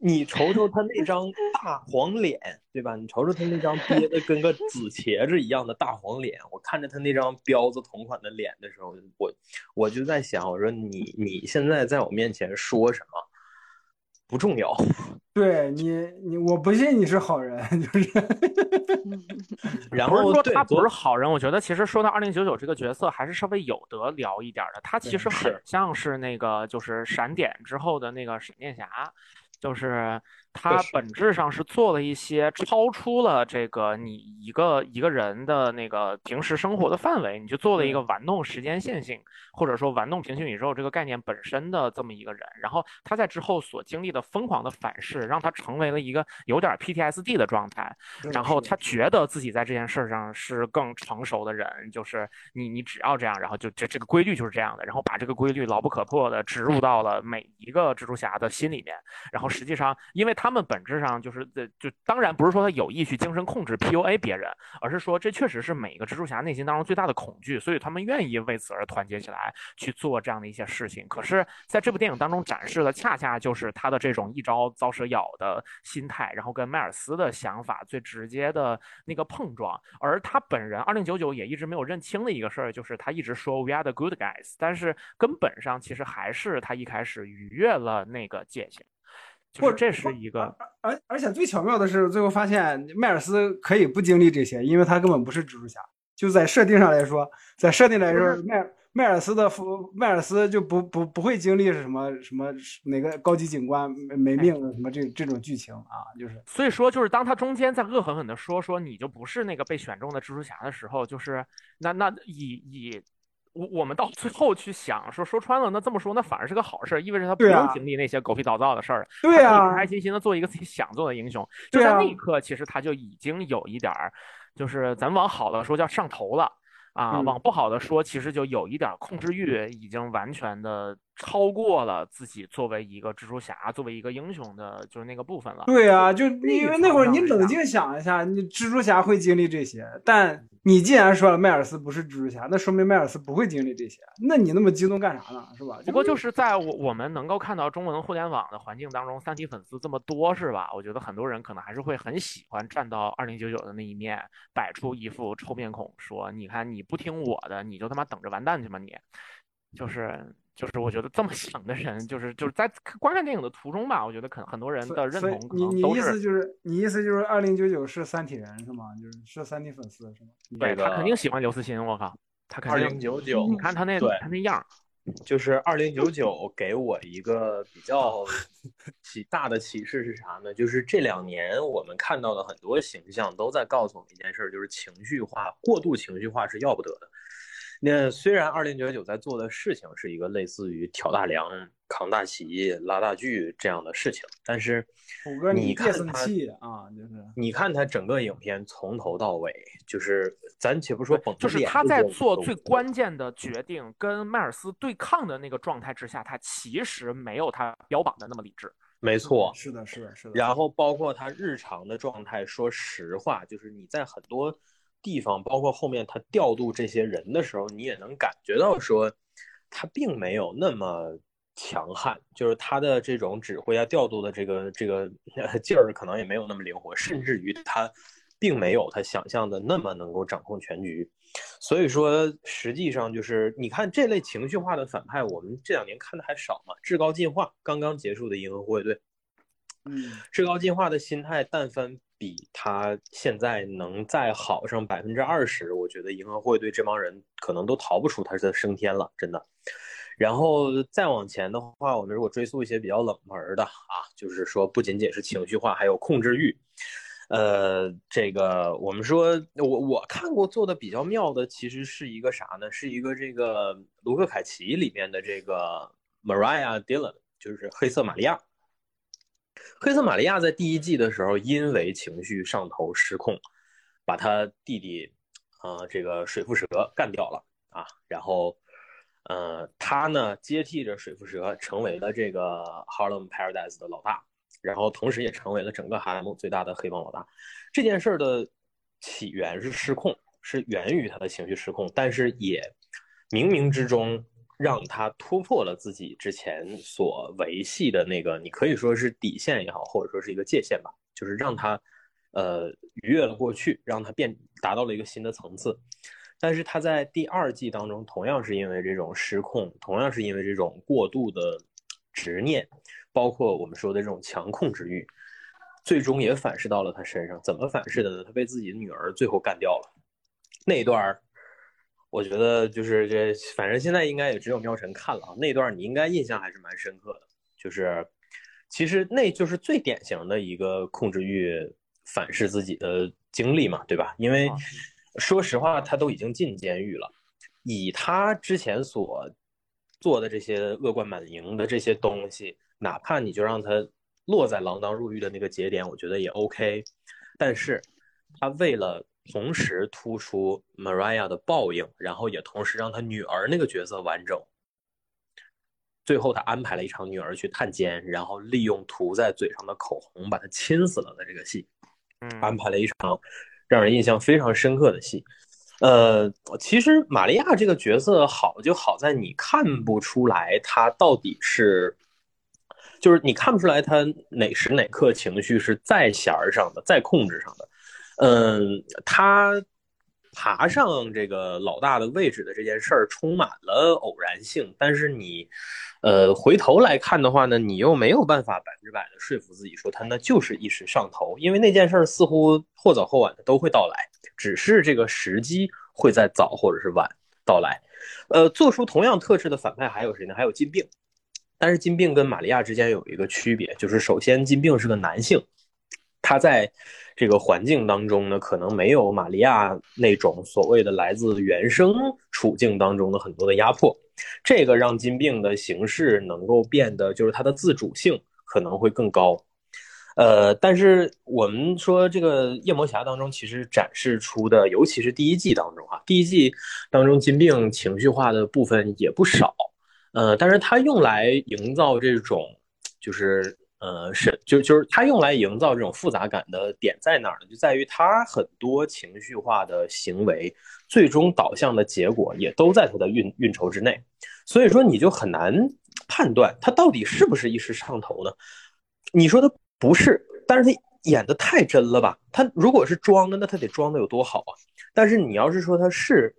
你瞅瞅他那张大黄脸，对吧？你瞅瞅他那张憋的跟个紫茄子一样的大黄脸，我看着他那张彪子同款的脸的时候，我我就在想，我说你你现在在我面前说什么不重要，(laughs) 对你你我不信你是好人，就是 (laughs) 然后不是说他不是好人，我觉得其实说到二零九九这个角色，还是稍微有得聊一点儿的。他其实很像是那个就是闪点之后的那个闪电侠，就是他本质上是做了一些超出了这个你一个一个人的那个平时生活的范围，你就做了一个玩弄时间线性，或者说玩弄平行宇宙这个概念本身的这么一个人。然后他在之后所经历的疯狂的反噬，让他成为了一个有点 PTSD 的状态。然后他觉得自己在这件事上是更成熟的人，就是你你只要这样，然后就这这个规律就是这样的，然后把这个规律牢不可破的植入到了每一个蜘蛛侠的心里面。然后实际上，因为他们本质上就是呃就当然不是说他有意去精神控制 PUA 别人，而是说这确实是每一个蜘蛛侠内心当中最大的恐惧，所以他们愿意为此而团结起来去做这样的一些事情。可是在这部电影当中展示的，恰恰就是他的这种一朝遭蛇咬的心态，然后跟迈尔斯的想法最直接的那个碰撞。而他本人二零九九也一直没有认清的一个事儿，就是他一直说 We are the good guys，但是根本上其实还是他一开始逾越了那个界限。就是这是一个，而而且最巧妙的是，最后发现迈尔斯可以不经历这些，因为他根本不是蜘蛛侠。就在设定上来说，在设定来说，迈迈尔斯的夫迈尔斯就不不不会经历是什么什么哪个高级警官没没命的什么这这种剧情啊，就是所以说就是当他中间在恶狠狠的说说你就不是那个被选中的蜘蛛侠的时候，就是那那以以。我我们到最后去想说说穿了，那这么说那反而是个好事，意味着他不用经历那些狗屁倒灶的事儿，对他可以啊开开心心的做一个自己想做的英雄。就在那一刻，其实他就已经有一点儿，就是咱往好了说叫上头了。啊，嗯。往不好的说，其实就有一点控制欲已经完全的超过了自己作为一个蜘蛛侠、作为一个英雄的，就是那个部分了。对啊，就因为那会儿你冷静想一下，你蜘蛛侠会经历这些，但你既然说了迈尔斯不是蜘蛛侠，那说明迈尔斯不会经历这些，那你那么激动干啥呢？是吧？不过就是在我我们能够看到中文互联网的环境当中，三体粉丝这么多，是吧？我觉得很多人可能还是会很喜欢站到二零九九的那一面，摆出一副臭面孔，说你看你不听我的，你就他妈等着完蛋去吧你，就是。就是我觉得这么想的人，就是就是在观看电影的途中吧，我觉得可能很多人的认同可能你你意思就是你意思就是二零九九是三体人是吗？就是是三体粉丝是吗？对他肯定喜欢刘慈欣，我靠，他肯定。二零九九，你看他那他那样，就是二零九九给我一个比较启大的启示是啥呢？就是这两年我们看到的很多形象都在告诉我们一件事，就是情绪化过度情绪化是要不得的。那虽然二零九九在做的事情是一个类似于挑大梁、扛大旗、拉大锯这样的事情，但是你看他啊，就是你看他整个影片从头到尾，就是咱且不说绷就是他在做最关键的决定，跟迈尔斯对抗的那个状态之下，他其实没有他标榜的那么理智。没错，是的，是的，是的。然后包括他日常的状态，说实话，就是你在很多。地方包括后面他调度这些人的时候，你也能感觉到说，他并没有那么强悍，就是他的这种指挥啊、调度的这个这个 (laughs) 劲儿可能也没有那么灵活，甚至于他并没有他想象的那么能够掌控全局。所以说，实际上就是你看这类情绪化的反派，我们这两年看的还少嘛。至高进化刚刚结束的银河护卫队，嗯，至高进化的心态，但凡。比他现在能再好上百分之二十，我觉得银河护卫队这帮人可能都逃不出他的升天了，真的。然后再往前的话，我们如果追溯一些比较冷门的啊，就是说不仅仅是情绪化，还有控制欲。呃，这个我们说，我我看过做的比较妙的，其实是一个啥呢？是一个这个卢克凯奇里面的这个 Mariah Dillon，就是黑色玛利亚。黑色玛利亚在第一季的时候，因为情绪上头失控，把他弟弟，啊，这个水蝮蛇干掉了啊。然后，呃，他呢接替着水蝮蛇，成为了这个 Harlem Paradise 的老大，然后同时也成为了整个哈莱姆最大的黑帮老大。这件事的起源是失控，是源于他的情绪失控，但是也冥冥之中。让他突破了自己之前所维系的那个，你可以说是底线也好，或者说是一个界限吧，就是让他，呃，逾越了过去，让他变达到了一个新的层次。但是他在第二季当中，同样是因为这种失控，同样是因为这种过度的执念，包括我们说的这种强控制欲，最终也反噬到了他身上。怎么反噬的呢？他被自己的女儿最后干掉了。那段。我觉得就是这，反正现在应该也只有喵晨看了啊。那段你应该印象还是蛮深刻的，就是其实那就是最典型的一个控制欲反噬自己的经历嘛，对吧？因为说实话，他都已经进监狱了，以他之前所做的这些恶贯满盈的这些东西，哪怕你就让他落在锒铛入狱的那个节点，我觉得也 OK。但是他为了同时突出 Maria 的报应，然后也同时让她女儿那个角色完整。最后他安排了一场女儿去探监，然后利用涂在嘴上的口红把她亲死了的这个戏，安排了一场让人印象非常深刻的戏。呃，其实玛利亚这个角色好就好在你看不出来她到底是，就是你看不出来她哪时哪刻情绪是在弦儿上的，在控制上的。嗯，他爬上这个老大的位置的这件事儿充满了偶然性，但是你，呃，回头来看的话呢，你又没有办法百分之百的说服自己说他那就是一时上头，因为那件事儿似乎或早或晚的都会到来，只是这个时机会在早或者是晚到来。呃，做出同样特质的反派还有谁呢？还有金并，但是金并跟玛利亚之间有一个区别，就是首先金并是个男性，他在。这个环境当中呢，可能没有玛利亚那种所谓的来自原生处境当中的很多的压迫，这个让金并的形式能够变得，就是它的自主性可能会更高。呃，但是我们说这个夜魔侠当中其实展示出的，尤其是第一季当中啊，第一季当中金并情绪化的部分也不少。呃，但是它用来营造这种就是呃是就就是他用来营造这种复杂感的点在哪儿呢？就在于他很多情绪化的行为，最终导向的结果也都在他的运运筹之内，所以说你就很难判断他到底是不是一时上头呢？你说他不是，但是他演的太真了吧？他如果是装的，那他得装的有多好啊？但是你要是说他是。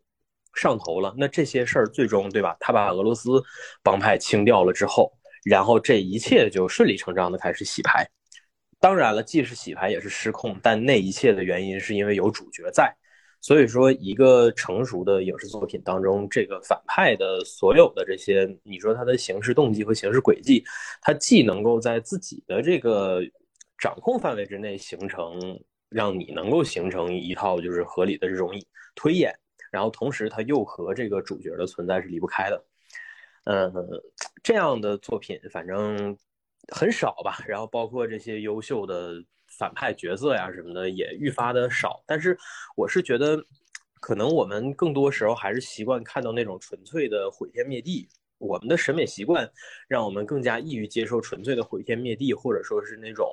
上头了，那这些事儿最终对吧？他把俄罗斯帮派清掉了之后，然后这一切就顺理成章的开始洗牌。当然了，既是洗牌也是失控，但那一切的原因是因为有主角在。所以说，一个成熟的影视作品当中，这个反派的所有的这些，你说他的行事动机和行事轨迹，他既能够在自己的这个掌控范围之内形成，让你能够形成一套就是合理的这种推演。然后同时，他又和这个主角的存在是离不开的，嗯，这样的作品反正很少吧。然后包括这些优秀的反派角色呀什么的也愈发的少。但是我是觉得，可能我们更多时候还是习惯看到那种纯粹的毁天灭地。我们的审美习惯让我们更加易于接受纯粹的毁天灭地，或者说是那种。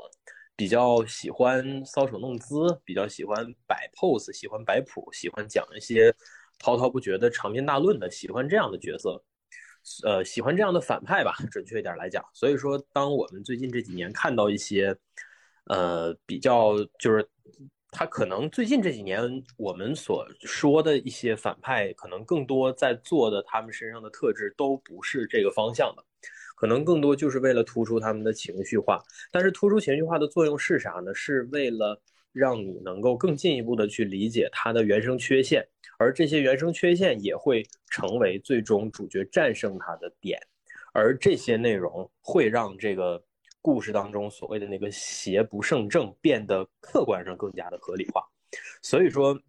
比较喜欢搔首弄姿，比较喜欢摆 pose，喜欢摆谱，喜欢讲一些滔滔不绝的长篇大论的，喜欢这样的角色，呃，喜欢这样的反派吧，准确一点来讲。所以说，当我们最近这几年看到一些，呃，比较就是他可能最近这几年我们所说的一些反派，可能更多在做的他们身上的特质都不是这个方向的。可能更多就是为了突出他们的情绪化，但是突出情绪化的作用是啥呢？是为了让你能够更进一步的去理解他的原生缺陷，而这些原生缺陷也会成为最终主角战胜他的点，而这些内容会让这个故事当中所谓的那个邪不胜正变得客观上更加的合理化，所以说。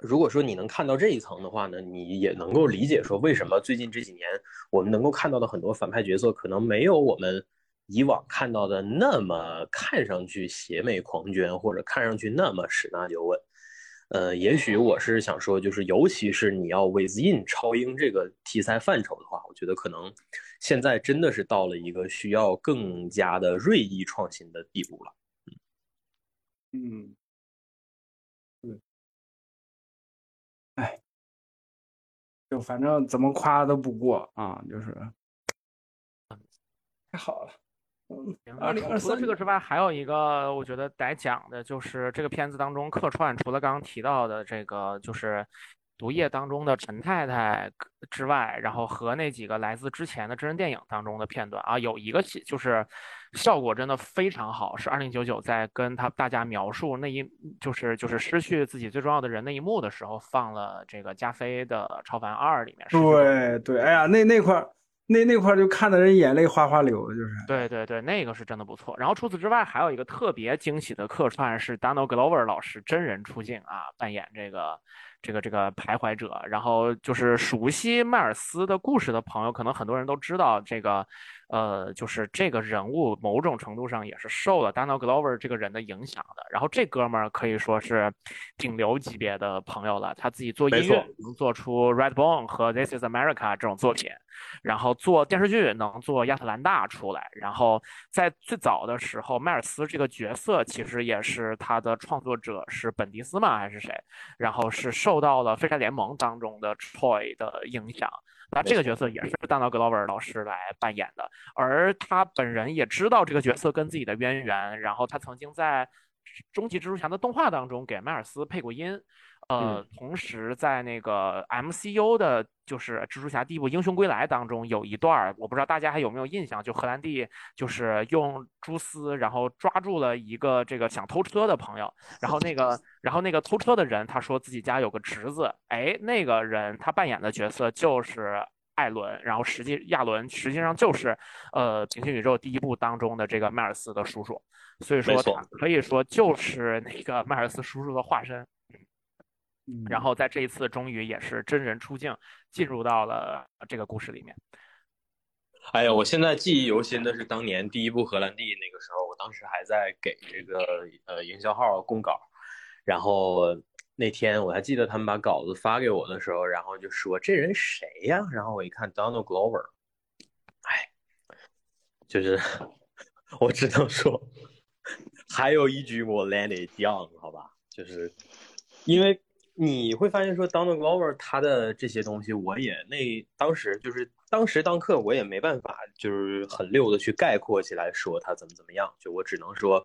如果说你能看到这一层的话呢，你也能够理解说为什么最近这几年我们能够看到的很多反派角色可能没有我们以往看到的那么看上去邪魅狂狷，或者看上去那么十拿九稳。呃，也许我是想说，就是尤其是你要 within 超英这个题材范畴的话，我觉得可能现在真的是到了一个需要更加的锐意创新的地步了。嗯。哎，就反正怎么夸都不过啊，就是太好了。嗯，除了这个之外，还有一个我觉得得讲的就是这个片子当中客串，除了刚刚提到的这个就是毒液当中的陈太太之外，然后和那几个来自之前的真人电影当中的片段啊，有一个戏就是。效果真的非常好，是二零九九在跟他大家描述那一就是就是失去自己最重要的人那一幕的时候，放了这个加菲的《超凡二》里面。对对，哎呀，那那块那那块就看的人眼泪哗哗流，就是。对对对，那个是真的不错。然后除此之外，还有一个特别惊喜的客串是 Donald Glover 老师真人出镜啊，扮演这个。这个这个徘徊者，然后就是熟悉迈尔斯的故事的朋友，可能很多人都知道这个，呃，就是这个人物某种程度上也是受了 Donald Glover 这个人的影响的。然后这哥们儿可以说是顶流级别的朋友了，他自己做音乐能做出 Redbone 和 This Is America 这种作品，然后做电视剧能做亚特兰大出来。然后在最早的时候，迈尔斯这个角色其实也是他的创作者是本迪斯曼还是谁？然后是。受到了《废柴联盟》当中的 Troy 的影响，那这个角色也是大脑格劳尔老师来扮演的，而他本人也知道这个角色跟自己的渊源，然后他曾经在《终极蜘蛛侠》的动画当中给迈尔斯配过音。呃，同时在那个 MCU 的，就是蜘蛛侠第一部《英雄归来》当中有一段我不知道大家还有没有印象，就荷兰弟就是用蛛丝，然后抓住了一个这个想偷车的朋友，然后那个，(laughs) 然后那个偷车的人他说自己家有个侄子，哎，那个人他扮演的角色就是艾伦，然后实际亚伦实际上就是呃平行宇宙第一部当中的这个迈尔斯的叔叔，所以说他可以说就是那个迈尔斯叔叔的化身。然后在这一次，终于也是真人出镜，进入到了这个故事里面。哎呀，我现在记忆犹新的是当年第一部荷兰弟那个时候，我当时还在给这个呃营销号供稿，然后那天我还记得他们把稿子发给我的时候，然后就说这人谁呀？然后我一看，Donald Glover，哎就是 (laughs) 我只能说，还有一句我 let it down，好吧，就是因为你会发现说，Donald Glover 他的这些东西，我也那当时就是当时当刻我也没办法，就是很溜的去概括起来说他怎么怎么样，就我只能说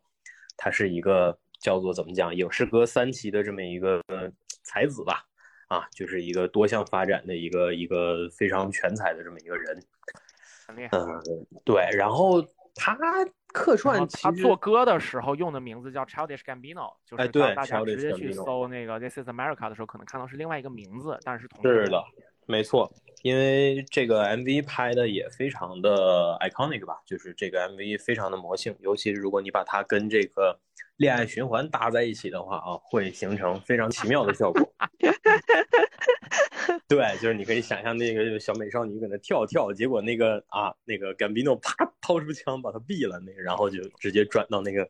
他是一个叫做怎么讲影视歌三期的这么一个才子吧。啊，就是一个多项发展的一个一个非常全才的这么一个人，嗯，对。然后他客串，他做歌的时候用的名字叫 Childish Gambino，就是当大家直接去搜那个 This Is America 的时候，可能看到是另外一个名字，但是同是的，没错。因为这个 MV 拍的也非常的 iconic 吧，就是这个 MV 非常的魔性，尤其是如果你把它跟这个恋爱循环搭在一起的话啊，会形成非常奇妙的效果。(laughs) 对，就是你可以想象那个小美少女搁那跳跳，结果那个啊，那个 Gambino 啪掏出枪把她毙了，那个然后就直接转到那个，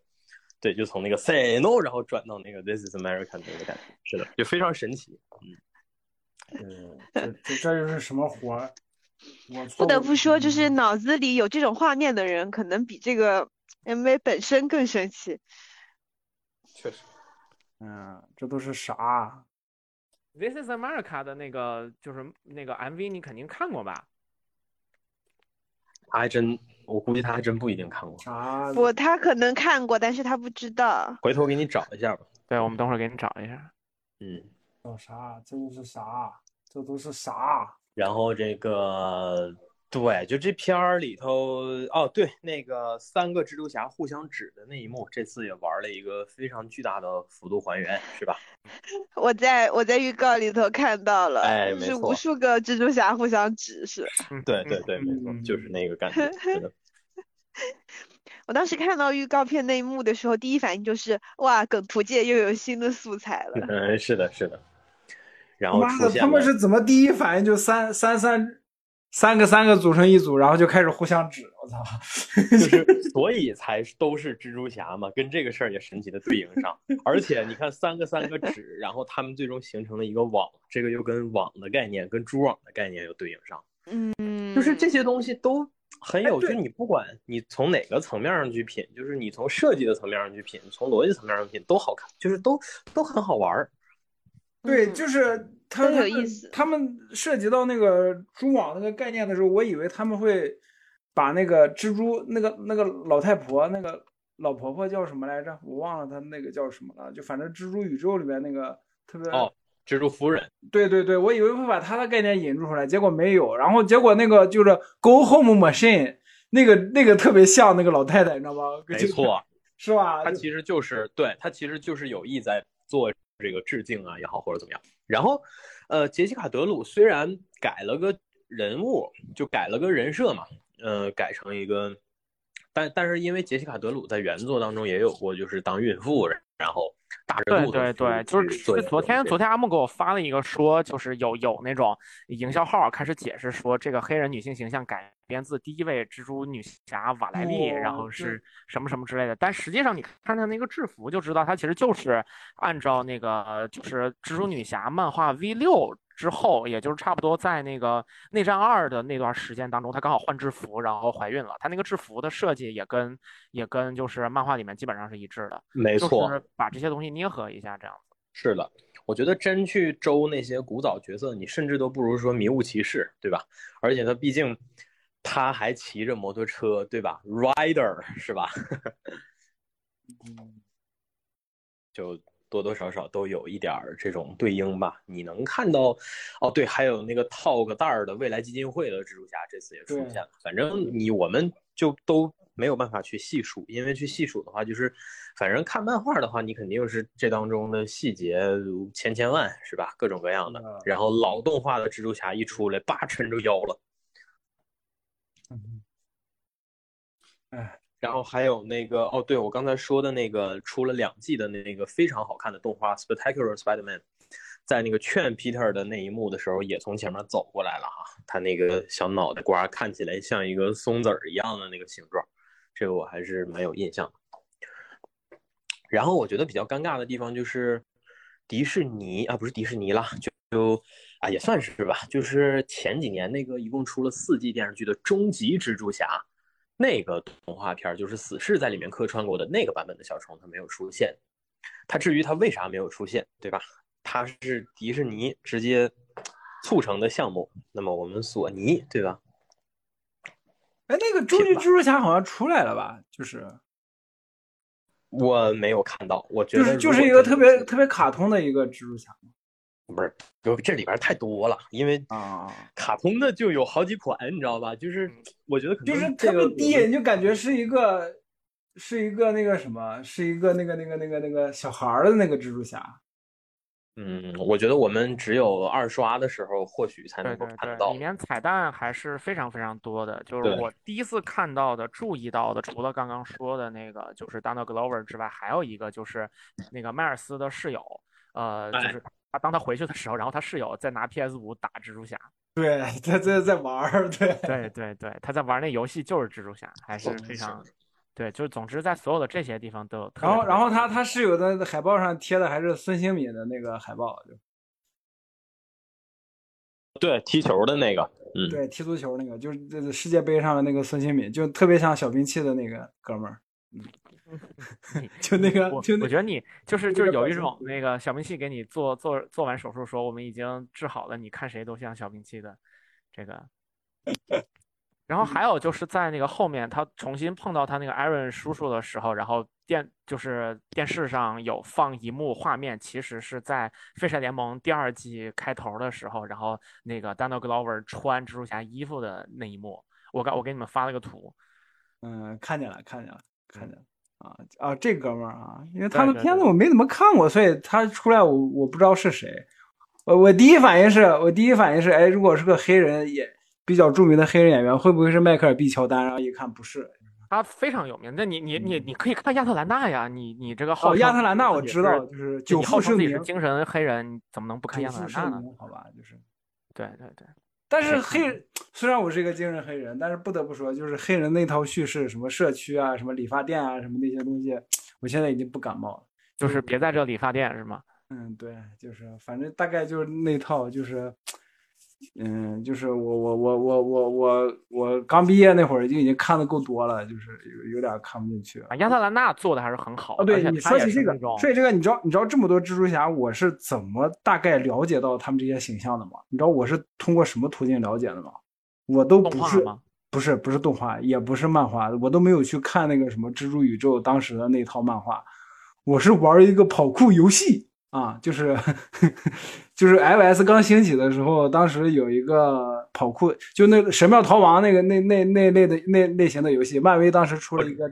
对，就从那个 Say No，然后转到那个 This Is America 那个感觉，是的，就非常神奇，嗯。嗯，这这这又是什么活儿？我不得不说，就是脑子里有这种画面的人，可能比这个 MV 本身更神奇。确实，嗯，这都是啥？This is America 的那个就是那个 MV，你肯定看过吧？他还真，我估计他还真不一定看过。啊，不，他可能看过，但是他不知道。回头给你找一下吧。对，我们等会儿给你找一下。嗯。找啥？这都是啥？这都是啥？然后这个对，就这片儿里头哦，对，那个三个蜘蛛侠互相指的那一幕，这次也玩了一个非常巨大的幅度还原，是吧？(laughs) 我在我在预告里头看到了，哎，是无数个蜘蛛侠互相指，(laughs) 是。对对对，没错，就是那个感觉。(laughs) 我当时看到预告片那一幕的时候，第一反应就是哇，梗图界又有新的素材了。嗯，是的，是的。然后出现他们是怎么第一反应就三三三三个三个组成一组，然后就开始互相指？我操！(laughs) 就是 (laughs) 所以才都是蜘蛛侠嘛，跟这个事儿也神奇的对应上。而且你看三个三个指，然后他们最终形成了一个网，这个又跟网的概念、跟蛛网的概念又对应上。嗯，就是这些东西都很有，就你不管你从哪个层面上去品，就是你从设计的层面上去品，从逻辑层面上品都好看，就是都都很好玩儿。对，就是他们他们涉及到那个蛛网那个概念的时候，我以为他们会把那个蜘蛛那个那个老太婆那个老婆婆叫什么来着？我忘了她那个叫什么了。就反正蜘蛛宇宙里面那个特别哦，蜘蛛夫人。对对对，我以为会把她的概念引入出来，结果没有。然后结果那个就是 Go Home Machine 那个那个特别像那个老太太，你知道吗？没错，(laughs) 是吧？他其实就是对他其实就是有意在做。这个致敬啊也好，或者怎么样，然后，呃，杰西卡·德鲁虽然改了个人物，就改了个人设嘛，呃，改成一个，但但是因为杰西卡·德鲁在原作当中也有过，就是当孕妇，然后。对对对，就是昨天昨天阿木给我发了一个说，就是有有那种营销号开始解释说，这个黑人女性形象改编自第一位蜘蛛女侠瓦莱丽，然后是什么什么之类的。但实际上你看她那个制服就知道，她其实就是按照那个就是蜘蛛女侠漫画 V 六。之后，也就是差不多在那个内战二的那段时间当中，她刚好换制服，然后怀孕了。她那个制服的设计也跟也跟就是漫画里面基本上是一致的，没错，把这些东西捏合一下，这样子。是的，我觉得真去周那些古早角色，你甚至都不如说迷雾骑士，对吧？而且他毕竟他还骑着摩托车，对吧？Rider 是吧？(laughs) 嗯，就。多多少少都有一点儿这种对应吧。你能看到，哦，对，还有那个套个袋儿的未来基金会的蜘蛛侠，这次也出现了。反正你我们就都没有办法去细数，因为去细数的话，就是反正看漫画的话，你肯定是这当中的细节千千万，是吧？各种各样的。然后老动画的蜘蛛侠一出来，叭抻着腰了。嗯，哎。然后还有那个哦，对我刚才说的那个出了两季的那个非常好看的动画《Spectacular Spider-Man》，在那个劝 Peter 的那一幕的时候，也从前面走过来了啊。他那个小脑袋瓜看起来像一个松子儿一样的那个形状，这个我还是蛮有印象的。然后我觉得比较尴尬的地方就是迪士尼啊，不是迪士尼啦，就就啊也算是吧，就是前几年那个一共出了四季电视剧的《终极蜘蛛侠》。那个动画片就是死侍在里面客串过的那个版本的小虫，它没有出现。它至于它为啥没有出现，对吧？它是迪士尼直接促成的项目，那么我们索尼，对吧？哎，那个终极蜘蛛侠好像出来了吧？就是我没有看到，我觉得就是就是一个特别特别卡通的一个蜘蛛侠。不是，就这里边太多了，因为啊，卡通的就有好几款，你知道吧？就是我觉得就是特别低，你就感觉是一个是一个那个什么，是一个那个那个那个那个小孩的那个蜘蛛侠。嗯，我觉得我们只有二刷的时候或许才能够看到。里面彩蛋还是非常非常多的，就是我第一次看到的、注意到的，除了刚刚说的那个就是 Donald Glover 之外，还有一个就是那个迈尔斯的室友，呃，就是他当他回去的时候，然后他室友在拿 PS 五打蜘蛛侠，对，他在在玩儿，对，对对对，他在玩那游戏就是蜘蛛侠，还是非常。对，就是总之在所有的这些地方都有。然后，然后他他室友的海报上贴的还是孙兴敏的那个海报，就对踢球的那个，嗯，对踢足球那个，就是这世界杯上的那个孙兴敏，就特别像小兵器的那个哥们儿，嗯，就那个，就我觉得你就是就是有一种那个小兵器给你做做做完手术说我们已经治好了，你看谁都像小兵器的这个。然后还有就是在那个后面，他重新碰到他那个艾伦叔叔的时候，然后电就是电视上有放一幕画面，其实是在《废柴联盟》第二季开头的时候，然后那个 Donald Glover 穿蜘蛛侠衣服的那一幕，我刚我给你们发了个图，嗯，看见了，看见了，看见了，啊啊，这哥们儿啊，因为他的片子我没怎么看过，所以他出来我我不知道是谁，我我第一反应是我第一反应是，哎，如果是个黑人也。比较著名的黑人演员会不会是迈克尔 ·B· 乔丹？然后一看不是，他非常有名。那你你你你可以看亚特兰大呀，你你这个好亚特兰大我知道，就是久负盛名，精神黑人，怎么能不看亚特兰大呢？好吧，就是，对对对。但是黑虽然我是一个精神黑人，但是不得不说，就是黑人那套叙事，什么社区啊，什么理发店啊，什么那些东西，我现在已经不感冒了。就是别在这理发店是吗？嗯，对，就是反正大概就是那套，就是。嗯，就是我我我我我我我刚毕业那会儿就已经看的够多了，就是有有点看不进去啊。亚特兰大做的还是很好啊。对你说起这个，说起这个，你知道你知道这么多蜘蛛侠，我是怎么大概了解到他们这些形象的吗？你知道我是通过什么途径了解的吗？我都不是不是不是动画，也不是漫画，我都没有去看那个什么蜘蛛宇宙当时的那套漫画，我是玩一个跑酷游戏。啊，就是就是 iOS 刚兴起的时候，当时有一个跑酷，就那个神庙逃亡那个那那那类的那类型的游戏，漫威当时出了一个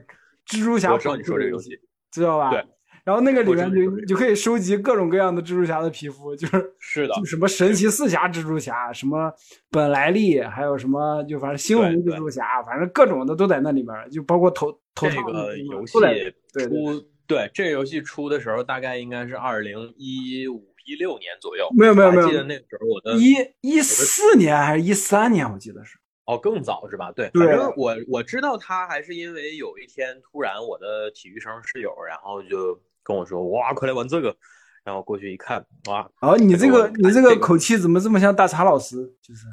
蜘蛛侠跑酷游戏，知道吧？对。然后那个里面就就可以收集各种各样的蜘蛛侠的皮肤，就是是的，就什么神奇四侠蜘蛛侠，什么本莱利，还有什么就反正猩红蜘蛛侠，反正各种的都在那里面，就包括头头这个游戏对对。对这个游戏出的时候，大概应该是二零一五一六年左右。没有没有没有，记得那个时候我的一一四年还是一三年，我记得是。哦，更早是吧？对，反正我我知道他还是因为有一天突然我的体育生室友，然后就跟我说：“哇，快来玩这个！”然后过去一看，哇！哦，你这个你这个口气怎么这么像大茶老师？就是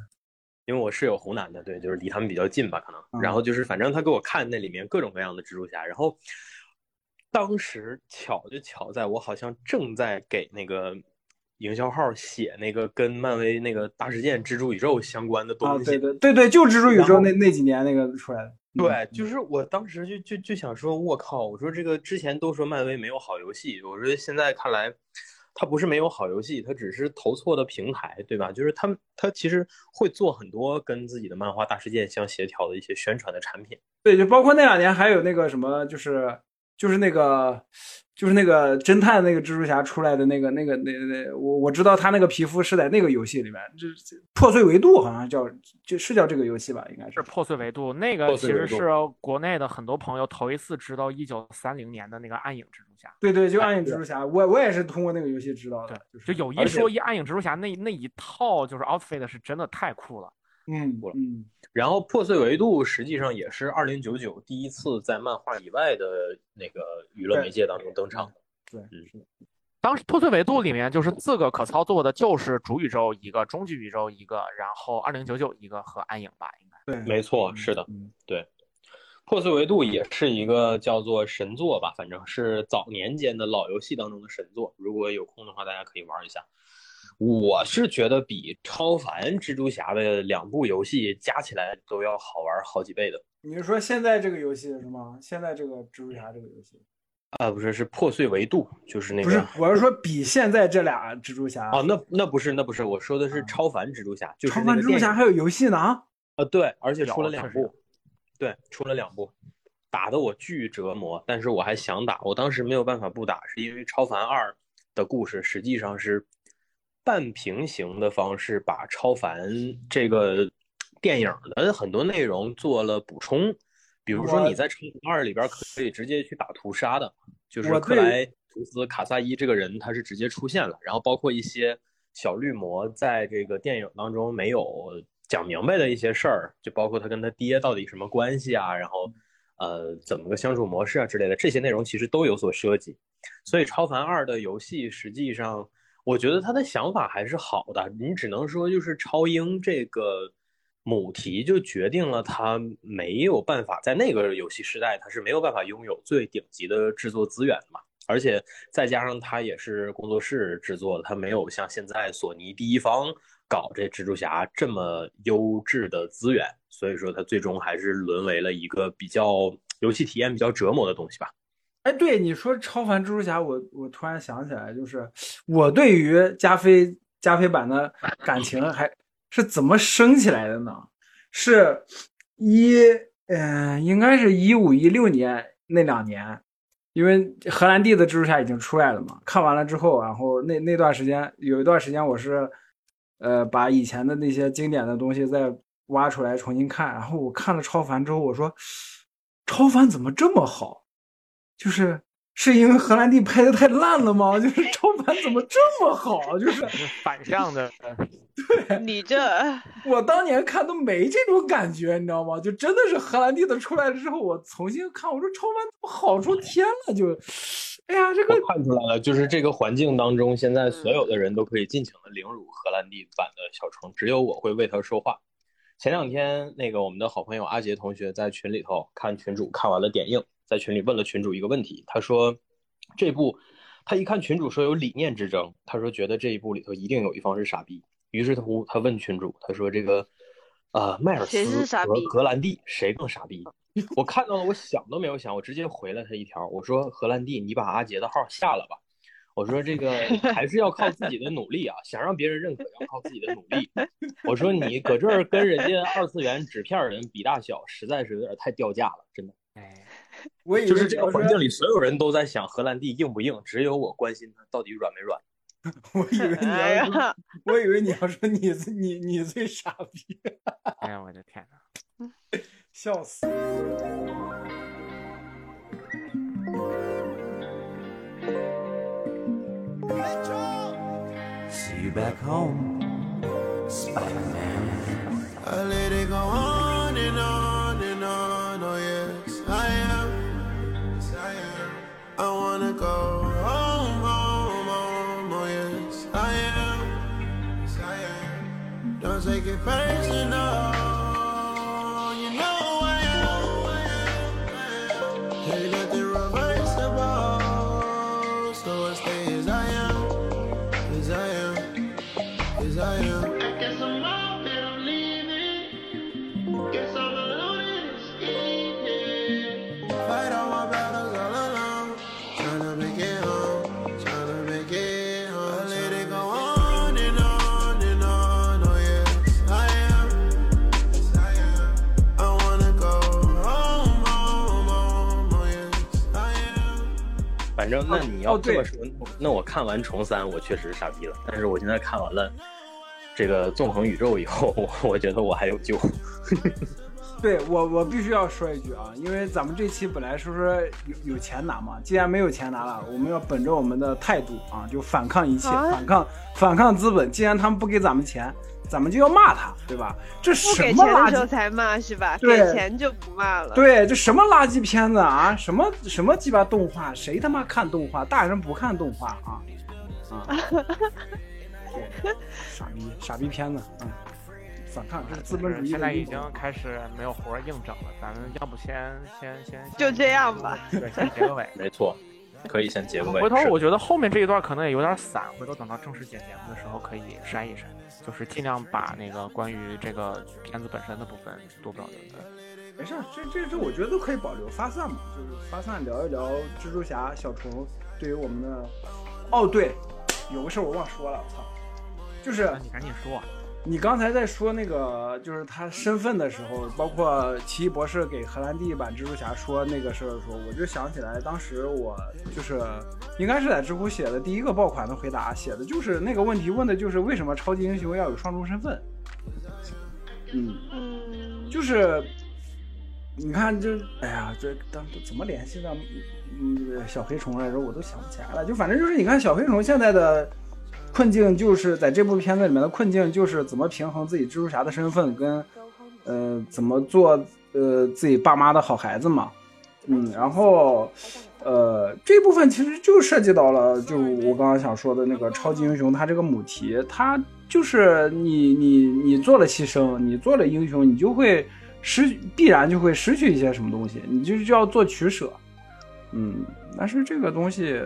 因为我室友湖南的，对，就是离他们比较近吧，可能。然后就是反正他给我看那里面各种各样的蜘蛛侠，然后。当时巧就巧在我好像正在给那个营销号写那个跟漫威那个大事件蜘蛛宇宙相关的东西，对对对对，就蜘蛛宇宙那那几年那个出来的。对，就是我当时就就就想说，我靠，我说这个之前都说漫威没有好游戏，我说现在看来，他不是没有好游戏，他只是投错的平台，对吧？就是他们他其实会做很多跟自己的漫画大事件相协调的一些宣传的产品。对，就包括那两年还有那个什么，就是。就是那个，就是那个侦探那个蜘蛛侠出来的那个那个那那我我知道他那个皮肤是在那个游戏里面，这破碎维度好像叫就是叫这个游戏吧，应该是破碎维度。那个其实是国内的很多朋友头一次知道一九三零年的那个暗影蜘蛛侠。对对，就暗影蜘蛛侠，我我也是通过那个游戏知道的。就有一说一，暗影蜘蛛侠那那一套就是 outfit 是真的太酷了。嗯嗯。然后破碎维度实际上也是二零九九第一次在漫画以外的那个娱乐媒介当中登场。对，是。当时破碎维度里面就是四个可操作的，就是主宇宙一个，终极宇宙一个，然后二零九九一个和暗影吧，应该。对，没错，是的，对。破碎维度也是一个叫做神作吧，反正是早年间的老游戏当中的神作。如果有空的话，大家可以玩一下。我是觉得比超凡蜘蛛侠的两部游戏加起来都要好玩好几倍的。你是说现在这个游戏是吗？现在这个蜘蛛侠这个游戏？啊，不是，是破碎维度，就是那个。不是，我是说比现在这俩蜘蛛侠。哦，那那不是，那不是，我说的是超凡蜘蛛侠，就是超凡蜘蛛侠还有游戏呢。啊，对，而且出了两部。对，出了两部，打的我巨折磨，但是我还想打，我当时没有办法不打，是因为超凡二的故事实际上是半平行的方式，把超凡这个电影的很多内容做了补充。比如说你在超凡二里边可以直接去打屠杀的，就是克莱图斯卡萨伊这个人他是直接出现了，然后包括一些小绿魔在这个电影当中没有。讲明白的一些事儿，就包括他跟他爹到底什么关系啊，然后，呃，怎么个相处模式啊之类的，这些内容其实都有所涉及。所以《超凡二》的游戏实际上，我觉得他的想法还是好的。你只能说，就是超英这个母题就决定了他没有办法在那个游戏时代，他是没有办法拥有最顶级的制作资源的嘛。而且再加上他也是工作室制作的，他没有像现在索尼第一方。搞这蜘蛛侠这么优质的资源，所以说他最终还是沦为了一个比较游戏体验比较折磨的东西吧。哎，对你说超凡蜘蛛侠，我我突然想起来，就是我对于加菲加菲版的感情还是怎么升起来的呢？是一嗯，应该是一五一六年那两年，因为荷兰弟的蜘蛛侠已经出来了嘛。看完了之后，然后那那段时间有一段时间我是。呃，把以前的那些经典的东西再挖出来重新看，然后我看了超凡之后，我说，超凡怎么这么好？就是是因为荷兰弟拍的太烂了吗？(laughs) 就是超凡怎么这么好？就是 (laughs) 反向的。(laughs) 对，你这我当年看都没这种感觉，你知道吗？就真的是荷兰弟的出来了之后，我重新看，我说超凡怎么好出天了？就。哎呀，这个看出来了，就是这个环境当中，现在所有的人都可以尽情的凌辱荷兰弟版的小虫，只有我会为他说话。前两天，那个我们的好朋友阿杰同学在群里头看群主看完了点映，在群里问了群主一个问题，他说这部他一看群主说有理念之争，他说觉得这一部里头一定有一方是傻逼，于是他他问群主，他说这个呃迈尔斯和格兰蒂谁更傻逼？我看到了，我想都没有想，我直接回了他一条，我说荷兰弟，你把阿杰的号下了吧。我说这个 (laughs) 还是要靠自己的努力啊，想让别人认可要靠自己的努力。我说你搁这儿跟人家二次元纸片人比大小，实在是有点太掉价了，真的。哎，(laughs) 我以为就是这个环境里所有人都在想荷兰弟硬不硬，只有我关心他到底软没软。(laughs) 我以为你要，我以为你要说你你你最傻逼。哎呀，我的天哪！(laughs) 笑死。See you back home, Spider-Man. I let it go on and on Don't take it personal. 反正那你要这么说，那我看完重三，我确实傻逼了。但是我现在看完了这个纵横宇宙以后，我我觉得我还有救。(laughs) 对我，我必须要说一句啊，因为咱们这期本来说说有有钱拿嘛，既然没有钱拿了，我们要本着我们的态度啊，就反抗一切，反抗反抗资本。既然他们不给咱们钱。咱们就要骂他，对吧？这什么垃圾？时候才骂是吧？给钱就不骂了。对，这什么垃圾片子啊？什么什么鸡巴动画？谁他妈看动画？大人不看动画啊啊！(laughs) 傻逼傻逼片子，嗯，反抗，这是资本主义。现在已经开始没有活硬整了，咱们要不先先先就这样吧，对，先结个尾。没错，可以先结个尾。回头我觉得后面这一段可能也有点散，回头等到正式剪节目的时候可以删一删，就是尽量把那个关于这个片子本身的部分多保留的。没事，这这这我觉得都可以保留，发散嘛，就是发散聊一聊蜘蛛侠、小虫对于我们的。哦，对，有个事儿我忘说了，操，就是你赶紧说。你刚才在说那个，就是他身份的时候，包括奇异博士给荷兰弟版蜘蛛侠说那个事儿的时候，我就想起来，当时我就是应该是在知乎写的第一个爆款的回答，写的就是那个问题，问的就是为什么超级英雄要有双重身份。嗯，就是你看，就哎呀，这当怎么联系到嗯小黑虫来着？我都想不起来了。就反正就是你看小黑虫现在的。困境就是在这部片子里面的困境，就是怎么平衡自己蜘蛛侠的身份跟，呃，怎么做呃自己爸妈的好孩子嘛，嗯，然后，呃，这部分其实就涉及到了，就我刚刚想说的那个超级英雄，他这个母题，他就是你你你做了牺牲，你做了英雄，你就会失必然就会失去一些什么东西，你就就要做取舍，嗯，但是这个东西。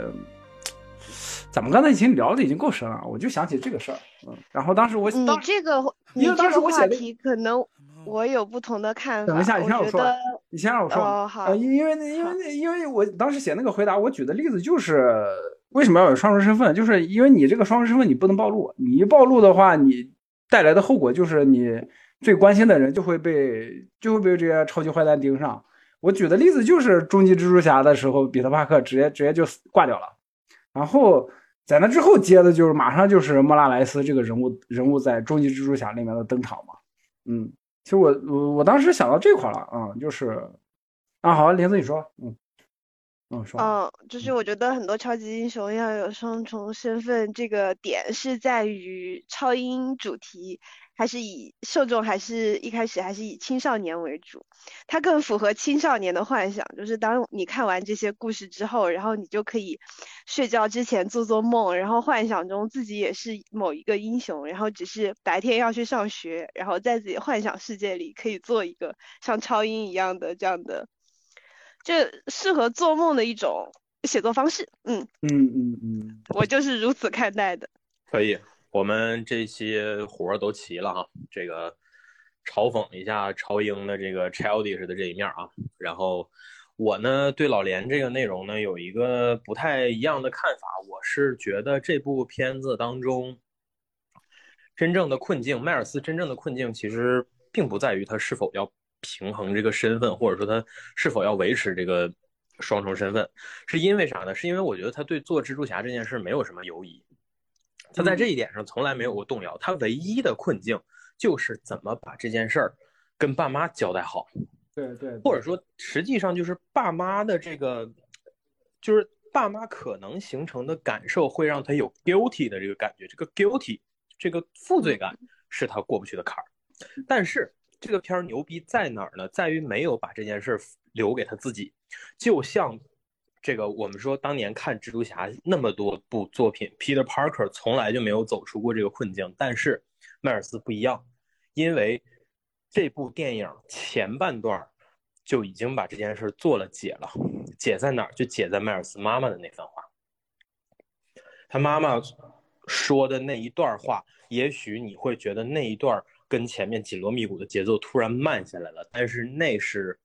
咱们刚才已经聊的已经够深了，我就想起这个事儿，嗯，然后当时我你这个你这个话题可能我有不同的看法。等一下，你先让我说，你先让我说。哦，好。因为因为因为我当时写那个回答，我举的例子就是为什么要有双重身份，就是因为你这个双重身份你不能暴露，你一暴露的话，你带来的后果就是你最关心的人就会被就会被这些超级坏蛋盯上。我举的例子就是终极蜘蛛侠的时候，彼得帕克直接直接就挂掉了，然后。在那之后接的就是马上就是莫拉莱斯这个人物人物在终极蜘蛛侠里面的登场嘛，嗯，其实我我我当时想到这块了啊，就是啊好，林子你说，嗯嗯说，嗯，就是我觉得很多超级英雄要有双重身份，这个点是在于超英主题。还是以受众还是一开始还是以青少年为主，它更符合青少年的幻想。就是当你看完这些故事之后，然后你就可以睡觉之前做做梦，然后幻想中自己也是某一个英雄，然后只是白天要去上学，然后在自己幻想世界里可以做一个像超英一样的这样的，就适合做梦的一种写作方式。嗯嗯嗯嗯，我就是如此看待的。可以。我们这些活儿都齐了哈，这个嘲讽一下超英的这个 childish 的这一面啊。然后我呢对老连这个内容呢有一个不太一样的看法，我是觉得这部片子当中真正的困境，迈尔斯真正的困境其实并不在于他是否要平衡这个身份，或者说他是否要维持这个双重身份，是因为啥呢？是因为我觉得他对做蜘蛛侠这件事没有什么犹疑。他在这一点上从来没有过动摇，他唯一的困境就是怎么把这件事儿跟爸妈交代好。对对，或者说实际上就是爸妈的这个，就是爸妈可能形成的感受会让他有 guilty 的这个感觉，这个 guilty 这个负罪感是他过不去的坎儿。但是这个片儿牛逼在哪儿呢？在于没有把这件事儿留给他自己，就像。这个我们说，当年看蜘蛛侠那么多部作品，Peter Parker 从来就没有走出过这个困境。但是迈尔斯不一样，因为这部电影前半段就已经把这件事做了解了。解在哪儿？就解在迈尔斯妈妈的那番话。他妈妈说的那一段话，也许你会觉得那一段跟前面紧锣密鼓的节奏突然慢下来了，但是那是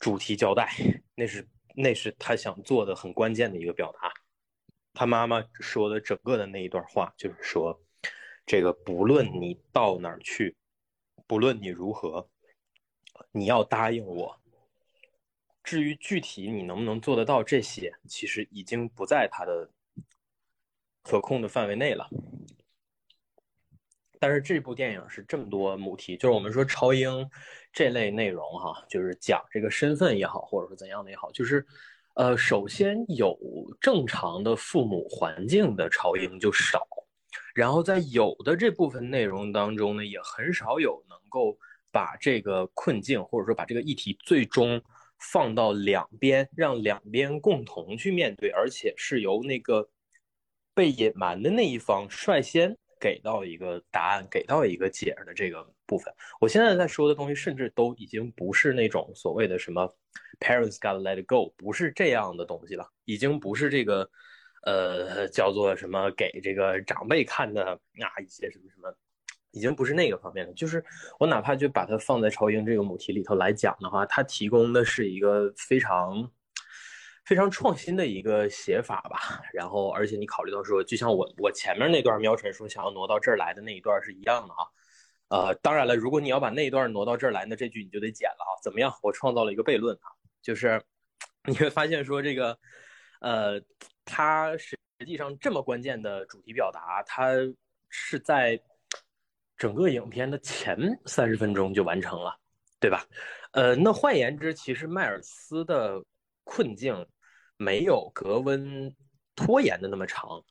主题交代，那是。那是他想做的很关键的一个表达。他妈妈说的整个的那一段话，就是说，这个不论你到哪儿去，不论你如何，你要答应我。至于具体你能不能做得到这些，其实已经不在他的可控的范围内了。但是这部电影是这么多母题，就是我们说超英。这类内容哈，就是讲这个身份也好，或者说怎样的也好，就是，呃，首先有正常的父母环境的超英就少，然后在有的这部分内容当中呢，也很少有能够把这个困境或者说把这个议题最终放到两边，让两边共同去面对，而且是由那个被隐瞒的那一方率先给到一个答案，给到一个解的这个部分。我现在在说的东西，甚至都已经不是那种所谓的什么 parents gotta let it go，不是这样的东西了，已经不是这个，呃，叫做什么给这个长辈看的啊一些什么什么，已经不是那个方面的。就是我哪怕就把它放在超英这个母题里头来讲的话，它提供的是一个非常。非常创新的一个写法吧，然后而且你考虑到说，就像我我前面那段喵晨说想要挪到这儿来的那一段是一样的啊，呃，当然了，如果你要把那一段挪到这儿来，那这句你就得剪了啊。怎么样？我创造了一个悖论啊，就是 (tsk) 你会发现说这个，呃，它实际上这么关键的主题表达，它是在整个影片的前三十分钟就完成了，对吧？呃，那换言之，其实迈尔斯的。困境没有格温拖延的那么长，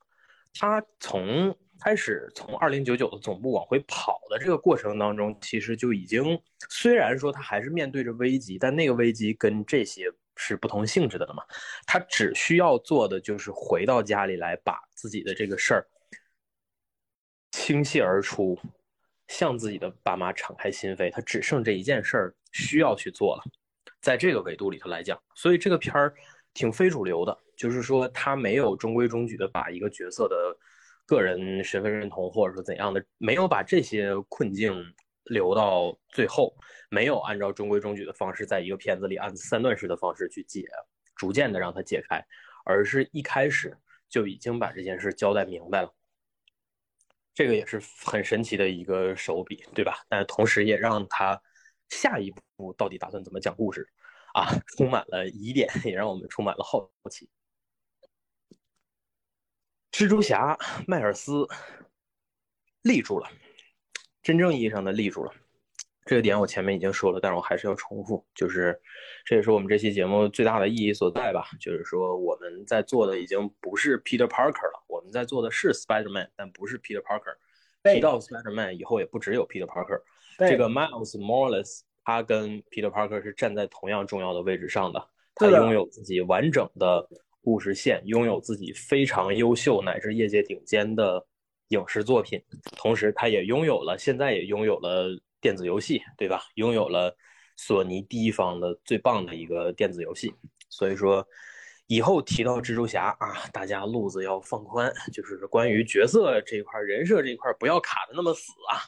他从开始从二零九九的总部往回跑的这个过程当中，其实就已经虽然说他还是面对着危机，但那个危机跟这些是不同性质的了嘛。他只需要做的就是回到家里来，把自己的这个事儿倾泻而出，向自己的爸妈敞开心扉。他只剩这一件事儿需要去做了。在这个维度里头来讲，所以这个片儿挺非主流的，就是说他没有中规中矩的把一个角色的个人身份认同或者说怎样的，没有把这些困境留到最后，没有按照中规中矩的方式，在一个片子里按三段式的方式去解，逐渐的让它解开，而是一开始就已经把这件事交代明白了，这个也是很神奇的一个手笔，对吧？但同时也让他。下一步到底打算怎么讲故事啊？充满了疑点，也让我们充满了好奇。蜘蛛侠迈尔斯立住了，真正意义上的立住了。这个点我前面已经说了，但是我还是要重复，就是这也是我们这期节目最大的意义所在吧。就是说我们在做的已经不是 Peter Parker 了，我们在做的是 Spider-Man，但不是 Peter Parker。提到 Spider-Man 以后，也不只有 Peter Parker。这个 Miles Morales，他跟 Peter Parker 是站在同样重要的位置上的。他拥有自己完整的故事线，拥有自己非常优秀乃至业界顶尖的影视作品，同时他也拥有了，现在也拥有了电子游戏，对吧？拥有了索尼第一方的最棒的一个电子游戏。所以说，以后提到蜘蛛侠啊，大家路子要放宽，就是关于角色这一块、人设这一块，不要卡的那么死啊。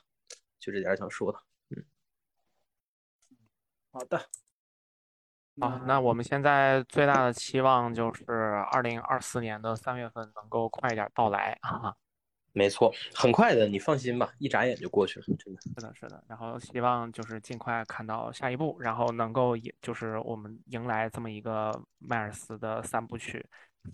就这点想说的，嗯，好的，好，那我们现在最大的期望就是二零二四年的三月份能够快一点到来啊，没错，很快的，你放心吧，一眨眼就过去了，真的。是的，是的，然后希望就是尽快看到下一步，然后能够迎，就是我们迎来这么一个迈尔斯的三部曲，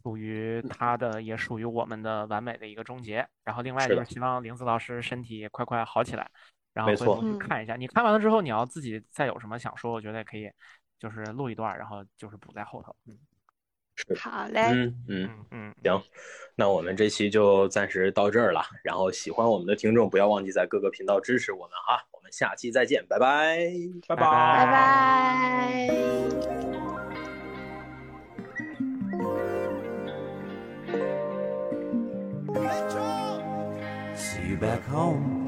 属于他的，也属于我们的完美的一个终结。然后另外就是希望玲子老师身体快快好起来。然后回头去看一下，你看完了之后，你要自己再有什么想说，我觉得也可以，就是录一段，然后就是补在后头。嗯，好嘞。嗯嗯嗯，行，那我们这期就暂时到这儿了。然后喜欢我们的听众，不要忘记在各个频道支持我们哈。我们下期再见，拜拜，拜拜，拜拜。See you back home.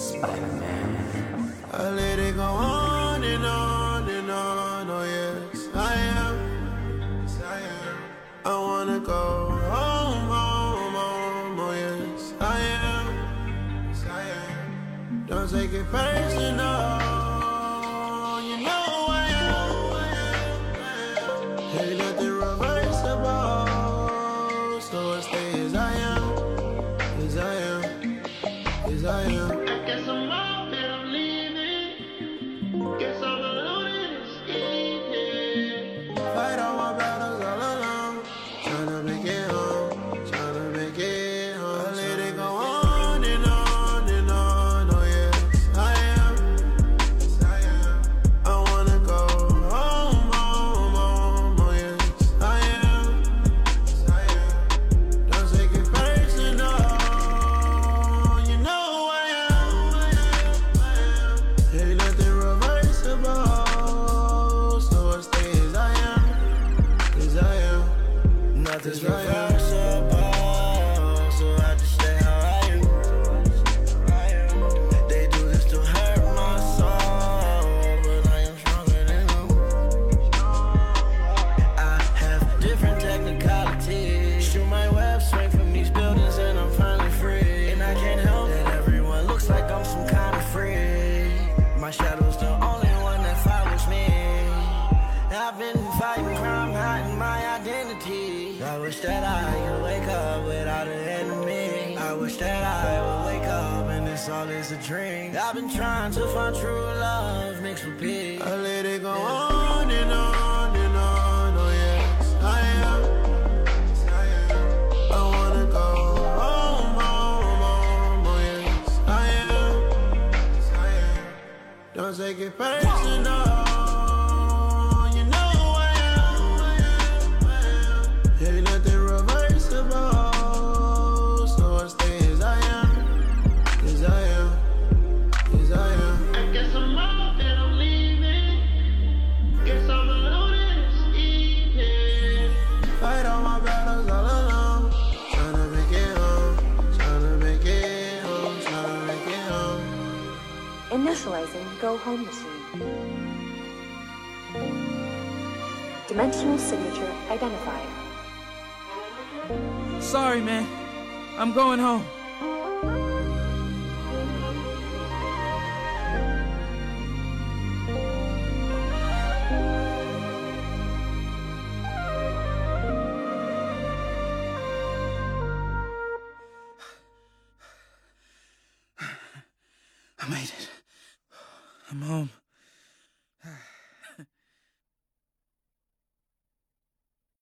Spider-Man. I let it go on and on and on. Oh yes, I am. Yes, I am. I wanna go home, home, home. Oh yes, I am. Yes, I am. Don't take it personal.